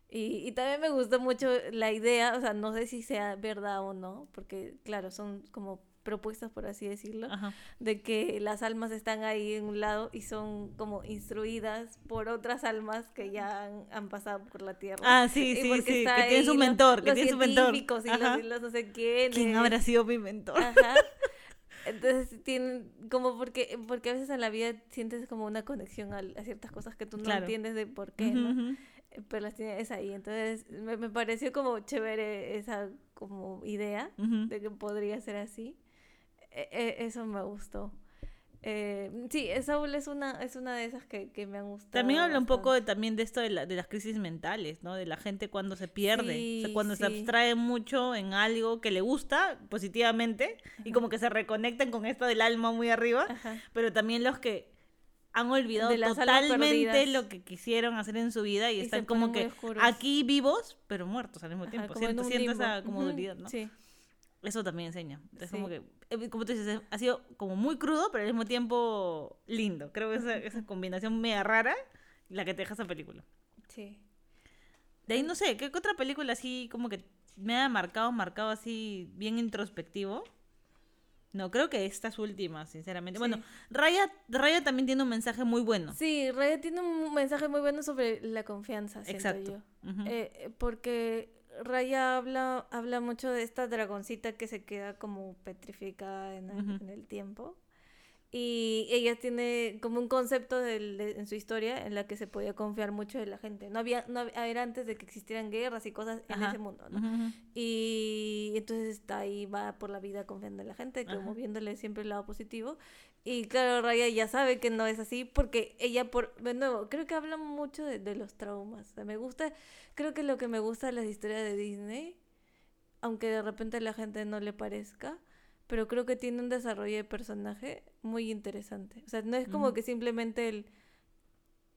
Y, y también me gustó mucho la idea, o sea, no sé si sea verdad o no, porque claro, son como propuestas, por así decirlo, Ajá. de que las almas están ahí en un lado y son como instruidas por otras almas que ya han, han pasado por la tierra. Ah, sí, sí, sí. Que tiene ahí su mentor, que los tiene su mentor. los, y los no sé quiénes. ¿Quién habrá sido mi mentor? Ajá. Entonces tienen como porque porque a veces en la vida sientes como una conexión a, ciertas cosas que tú no Claro. entiendes de por qué, ¿no? Eh, Pero las tienes ahí. Entonces me, me pareció como chévere esa como idea de que podría ser así. E- e- eso me gustó. Eh, sí, Saúl es una, es una de esas que, que me han gustado. También habla un poco de, también de esto de, la- de las crisis mentales, ¿no? De la gente cuando se pierde, o sea, Sí, cuando se abstrae mucho en algo que le gusta positivamente y como que se reconectan con esto del alma muy arriba, Ajá. pero también los que han olvidado totalmente lo que quisieron hacer en su vida y, están como que aquí vivos, pero muertos al mismo Ajá, tiempo. Siento, esa como ¿no? Sí. Eso también enseña. Es como que, como tú dices, ha sido como muy crudo, pero al mismo tiempo lindo. Creo que esa, esa combinación media rara la que te deja esa película. Sí. De ahí no sé, ¿qué, qué otra película así como que me ha marcado, marcado así bien introspectivo? No, creo que estas últimas, sinceramente. Bueno. Raya, Raya también tiene un mensaje muy bueno. Sí, Raya tiene un mensaje muy bueno sobre la confianza, siento Exacto. yo. Eh, eh, porque Raya habla, habla mucho de esta dragoncita que se queda como petrificada en el, Ujú. en el tiempo. Y ella tiene como un concepto del- de- en su historia en la que se podía confiar mucho de la gente. No había, no había- era antes de que existieran guerras y cosas en Ajá. ese mundo. Y entonces está ahí, va por la vida confiando en la gente, como viéndole siempre el lado positivo. Y claro, Raya ya sabe que no es así, porque ella, por de nuevo, creo que habla mucho de, de los traumas. O sea, me gusta, creo que lo que me gusta de las historias de Disney, aunque de repente a la gente no le parezca, pero creo que tiene un desarrollo de personaje muy interesante. O sea, no es como que simplemente el,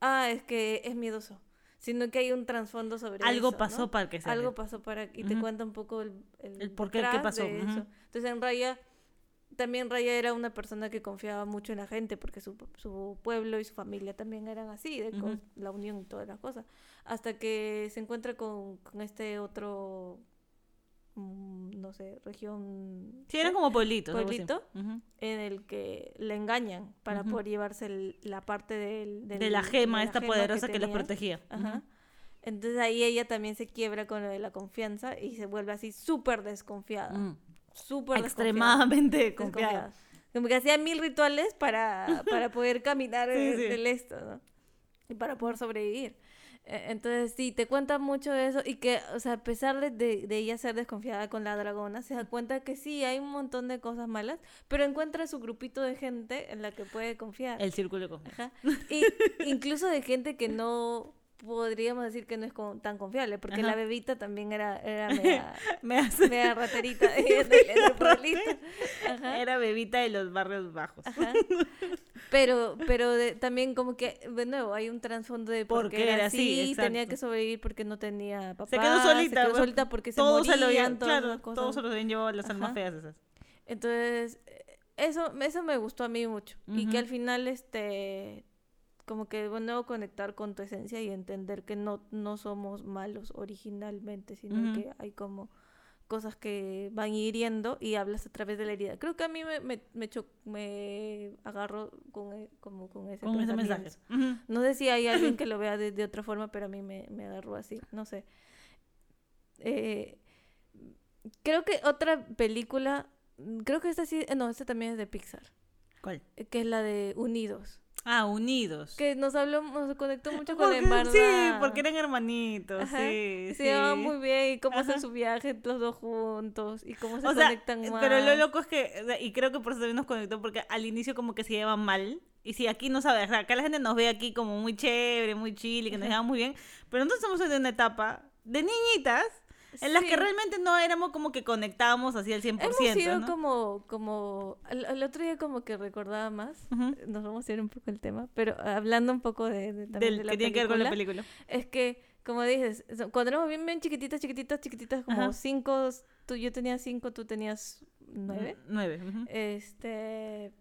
ah, es que es miedoso, sino que hay un trasfondo sobre Algo eso, pasó ¿no? para que sea. algo pasó para y te Ujú. cuenta un poco el, El por qué, qué pasó, de eso. Entonces en Raya también Raya era una persona que confiaba mucho en la gente porque su, su pueblo y su familia también eran así, de la unión y todas las cosas. Hasta que se encuentra con, con este otro, mm, no sé, región Sí, eran como pueblitos. ¿Pueblito? En el que le engañan para poder llevarse el- la parte del, De la gema de la esta gema poderosa que, los tenía. protegía. Ajá. Entonces ahí ella también se quiebra con lo de la confianza y se vuelve así súper desconfiada. Súper Extremadamente confiada. Como que hacía mil rituales para, para poder caminar (laughs) Sí, sí. el esto, ¿no? Y para poder sobrevivir. Eh, Entonces sí, te cuenta mucho de eso y que, o sea, a pesar de, de, de ella ser desconfiada con la dragona, se da cuenta que sí, hay un montón de cosas malas, pero encuentra su grupito de gente en la que puede confiar. El círculo de confianza. Ajá. Y incluso de gente que no podríamos decir que no es tan confiable, porque Ajá. la bebita también era, era (laughs) media, Me hace... media raterita. Ajá. Era bebita de los barrios bajos. Ajá. Pero, pero de- también como que, de nuevo, hay un trasfondo de por, ¿Por qué era así, así? tenía que sobrevivir porque no tenía papá. Se quedó solita. Se quedó solita porque se todos morían, lo habían, todas claro, esas cosas. todos se los habían llevado las almas feas esas. Entonces, eh, eso, eso me gustó a mí mucho. Y que al final, este, como que bueno, conectar con tu esencia y entender que no, no somos malos originalmente, sino que hay como cosas que van hiriendo y hablas a través de la herida. Creo que a mí me, me, me, cho- me agarro con, e- como con ese Con ese mensaje. No sé si hay alguien que (laughs) lo vea de, de otra forma, pero a mí me, me agarró así, no sé. Eh, creo que otra película, mm, creo que esta sí, eh, no, esta también es de Pixar, ¿Cuál? que es la de Unidos, Ah, Unidos. que nos habló, nos conectó mucho con Porque- embarda. Sí, porque eran hermanitos, Ajá, sí. se sí. llevaban muy bien y cómo Ajá. hacen su viaje los dos juntos y cómo se O sea, conectan más. pero lo loco es que, y creo que por eso también nos conectó, porque al inicio como que se llevaban mal, Y si aquí no sabe, o sea, acá la gente nos ve aquí como muy chévere, muy chill y que nos llevamos muy bien, pero nosotros estamos en una etapa de niñitas en las Sí. que realmente no éramos como que conectábamos así al 100%, Hemos sido ¿no? como, como, el, el otro día como que recordaba más, Ujú. nos vamos a ir un poco el tema, pero hablando un poco de, de- también Del de la que tiene que ver con la película, película. Es que, como dices, cuando éramos bien, bien chiquititas, chiquititas, chiquititas, como Ajá. cinco, tú, yo tenía cinco, tú tenías nueve, Nueve. ujú. este...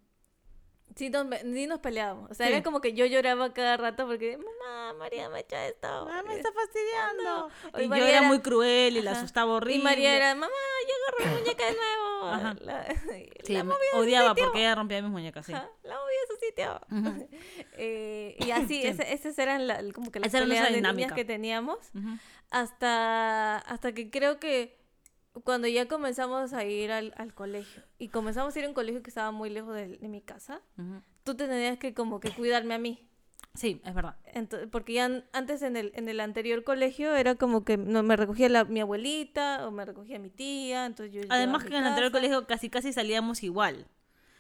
Sí, nos, ni nos peleábamos. O sea, Sí. era como que yo lloraba cada rato porque, mamá, María me ha hecho esto. Ah, me está fastidiando. Y yo María era era- muy cruel y la Ajá. asustaba horrible. Y María era, mamá, yo agarré mi muñeca de nuevo. (laughs) Ajá. La, (laughs) Sí, la odiaba porque ella rompía mis muñecas, sí. Ajá, la moví a su sitio. Ujú. (laughs) Eh, y así, Sí. esas eran la- como que las Esa peleas de niñas que teníamos. Ujú. Hasta, hasta que creo que cuando ya comenzamos a ir al, al colegio. Y comenzamos a ir a un colegio que estaba muy lejos de, de mi casa. Ujú. Tú te tenías que como que cuidarme a mí. Sí, es verdad. Ento- porque ya an- antes en el, en el anterior colegio era como que no, me recogía la, mi abuelita o me recogía mi tía, entonces yo Además que en el anterior colegio casi casi salíamos igual.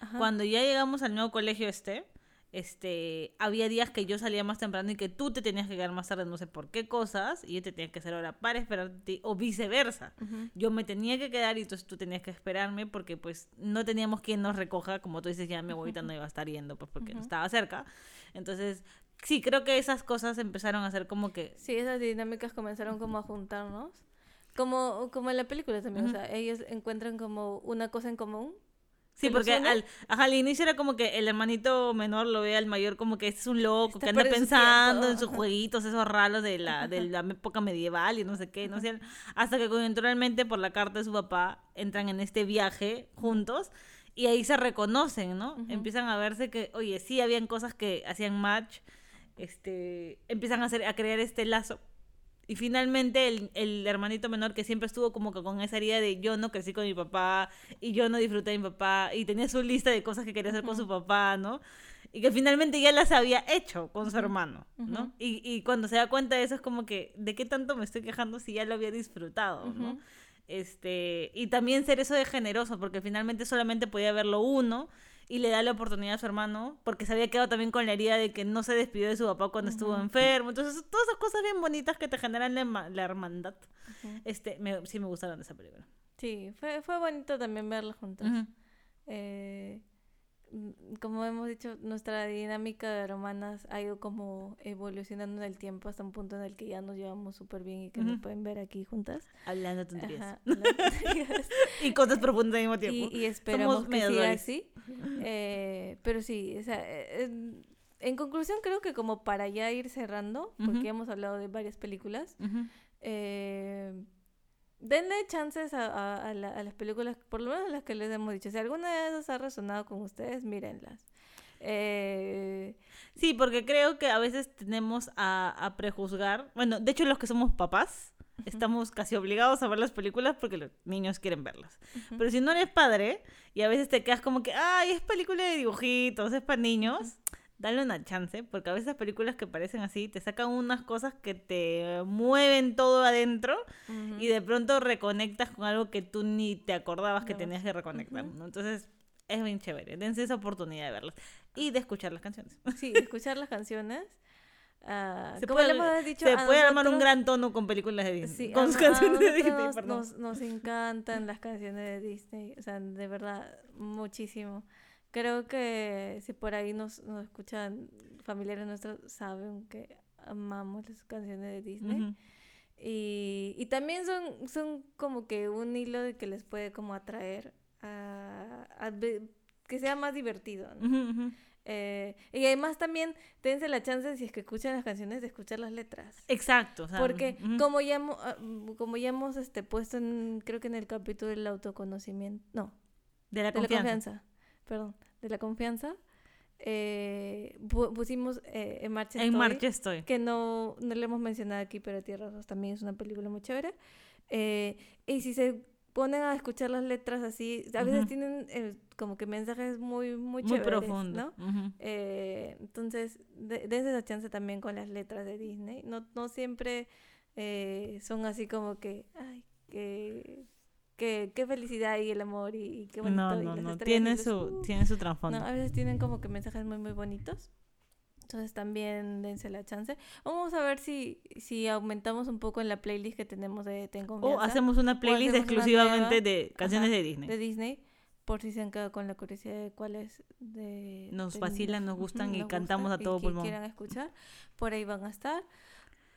Ajá. Cuando ya llegamos al nuevo colegio este, este, había días que yo salía más temprano y que tú te tenías que quedar más tarde, no sé por qué cosas, y yo te tenía que hacer hora para esperarte, o viceversa. Yo me tenía que quedar y entonces tú tenías que esperarme porque pues no teníamos quien nos recoja, como tú dices, ya mi abuelita no iba a estar yendo pues porque no estaba cerca. Entonces, sí, creo que esas cosas empezaron a ser como que... Sí, esas dinámicas comenzaron como a juntarnos. Como, como en la película también, o sea, ellos encuentran como una cosa en común. Sí, porque al, ajá, al inicio era como que el hermanito menor lo ve al mayor como que este es un loco, Está que anda pensando en sus jueguitos, esos raros de la, de la (laughs) época medieval y no sé qué, no sé, hasta que coyunturalmente por la carta de su papá entran en este viaje juntos y ahí se reconocen, ¿no? Empiezan a verse que, oye, sí habían cosas que hacían match, este, empiezan a, hacer, a crear este lazo. Y finalmente el, el hermanito menor que siempre estuvo como que con esa herida de yo no crecí con mi papá y yo no disfruté de mi papá y tenía su lista de cosas que quería hacer con su papá, ¿no? Y que finalmente ya las había hecho con su hermano, ¿no? Y, y cuando se da cuenta de eso es como que, ¿de qué tanto me estoy quejando si ya lo había disfrutado, ¿no? Este, y también ser eso de generoso, porque finalmente solamente podía verlo uno y le da la oportunidad a su hermano, porque se había quedado también con la herida de que no se despidió de su papá cuando estuvo enfermo. Entonces, todas esas cosas bien bonitas que te generan la, la hermandad, este, me- sí me gustaron de esa película. Sí, fue, fue bonito también verlas juntas. Eh, como hemos dicho, nuestra dinámica de hermanas ha ido como evolucionando en el tiempo hasta un punto en el que ya nos llevamos súper bien y que nos pueden ver aquí juntas. Hablando tonterías. Ajá, (laughs) Y cosas profundas al mismo tiempo. y esperamos que siga así. Eh, pero sí, o sea, eh, en, conclusión creo que como para ya ir cerrando, porque ya hemos hablado de varias películas, eh, denle chances a, a- a la- a las películas, por lo menos las que les hemos dicho. Si alguna de esas ha resonado con ustedes, mírenlas. Eh, Sí, porque creo que a veces tenemos a, a prejuzgar. Bueno, de hecho, los que somos papás estamos casi obligados a ver las películas porque los niños quieren verlas. Pero si no eres padre y a veces te quedas como que, ay, es película de dibujitos, es para niños, dale una chance, porque a veces las películas que parecen así te sacan unas cosas que te mueven todo adentro y de pronto reconectas con algo que tú ni te acordabas que No. tenías que reconectar. ¿no? Entonces, es bien chévere. Dense esa oportunidad de verlas y de escuchar las canciones. (laughs) Sí, escuchar las canciones. Ah, Se como puede, le hemos dicho, se puede armar un gran tono con películas de Disney. Sí, con a, canciones de Disney, perdón. nos, nos (laughs) encantan las canciones de Disney, o sea, de verdad, muchísimo. Creo que si por ahí nos, nos escuchan familiares nuestros, saben que amamos las canciones de Disney. Y, y también son, son como que un hilo de que les puede como atraer a, que sea más divertido. Eh, y además también dense la chance si es que escuchan las canciones de escuchar las letras. Exacto. o sea, Porque como ya hemos, ah, como ya hemos este, puesto en, creo que en el capítulo del autoconocimiento, no, de la de la confianza. confianza, perdón, de la confianza, eh, pu- pusimos eh, en marcha En Estoy, marcha estoy. que no, no le hemos mencionado aquí, pero Tierra Rosa también es una película muy chévere. Eh, y si se ponen a escuchar las letras así, a veces Ujú. tienen eh, como que mensajes muy, muy, Muy chéveres, profundo. ¿no? Ujú. Eh, entonces, de- dense esa chance también con las letras de Disney. No, no siempre eh, son así como que, ay, que que qué felicidad y el amor y, y qué bonito. No, y no, las no. estrellas y Tiene los- su, uh. tiene su No, trasfondo. a veces tienen como que mensajes muy, muy bonitos. Entonces también dense la chance. Vamos a ver si, si aumentamos un poco en la playlist que tenemos de Ten O hacemos una playlist hacemos una exclusivamente nueva. de canciones Ajá, de Disney. de Disney. Por si se han quedado con la curiosidad de cuáles de, Nos de- fascinan, nos gustan (laughs) y cantamos a y todo que pulmón. quieran escuchar. Por ahí van a estar.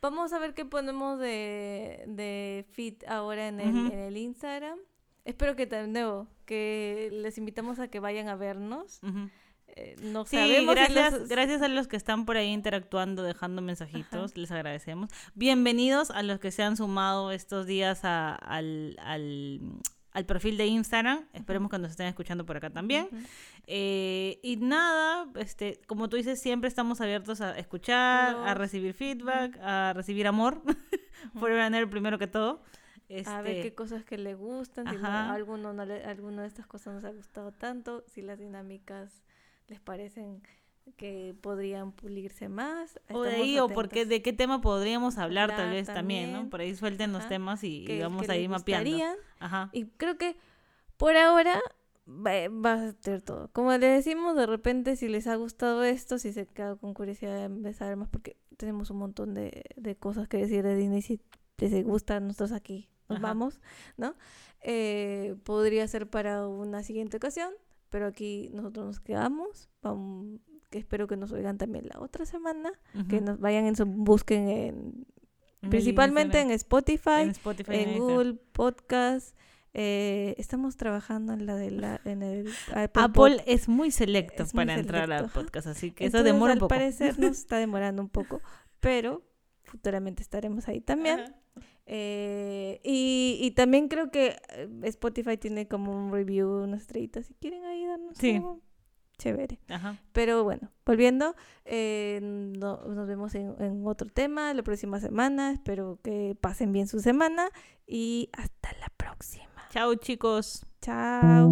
Vamos a ver qué ponemos de, de feed ahora en el, en el Instagram. Espero que de nuevo, que les invitamos a que vayan a vernos. Ujú. Eh, no Sí, sabemos si gracias, los- gracias a los que están por ahí interactuando, dejando mensajitos, les agradecemos. Bienvenidos a los que se han sumado estos días a- al, al, al perfil de Instagram. Esperemos que nos estén escuchando por acá también. Eh, y nada, este, como tú dices, siempre estamos abiertos a escuchar, a recibir feedback, a recibir amor. (laughs) por ganar primero que todo. A ver Este, qué cosas que le gustan, si no- alguno, no le- alguno de estas cosas nos ha gustado tanto, si las dinámicas les parecen que podrían pulirse más. O de ahí, o porque de qué tema podríamos hablar, tal vez también, ¿no? Por ahí suelten los temas y, vamos que ahí les mapeando. Ajá. Y creo que por ahora va, va a ser todo. Como le decimos, de repente, si les ha gustado esto, si se quedado con curiosidad de empezar más, porque tenemos un montón de, de cosas que decir de Disney, si les gusta, nosotros aquí nos Ajá. vamos, ¿no? Eh, podría ser para una siguiente ocasión, pero aquí nosotros nos quedamos. Vamos, que espero que nos oigan también la otra semana, que nos vayan en su, busquen en, principalmente en Spotify, en Spotify, en Instagram. Google Podcast. eh, estamos trabajando en la de la en el Apple, Apple Pod- es muy selecto es muy para entrar selecto, al podcast, así que eso demora un al poco. parecer nos (laughs) está demorando un poco, pero futuramente estaremos ahí también. Ajá. Eh, y, y también creo que eh, Spotify tiene como un review, unas estrellitas. Si quieren ahí darnos Sí. algo, chévere. Ajá. Pero bueno, volviendo, eh, no- nos vemos en, en otro tema la próxima semana. Espero que pasen bien su semana y hasta la próxima. Chao, chicos. Chao.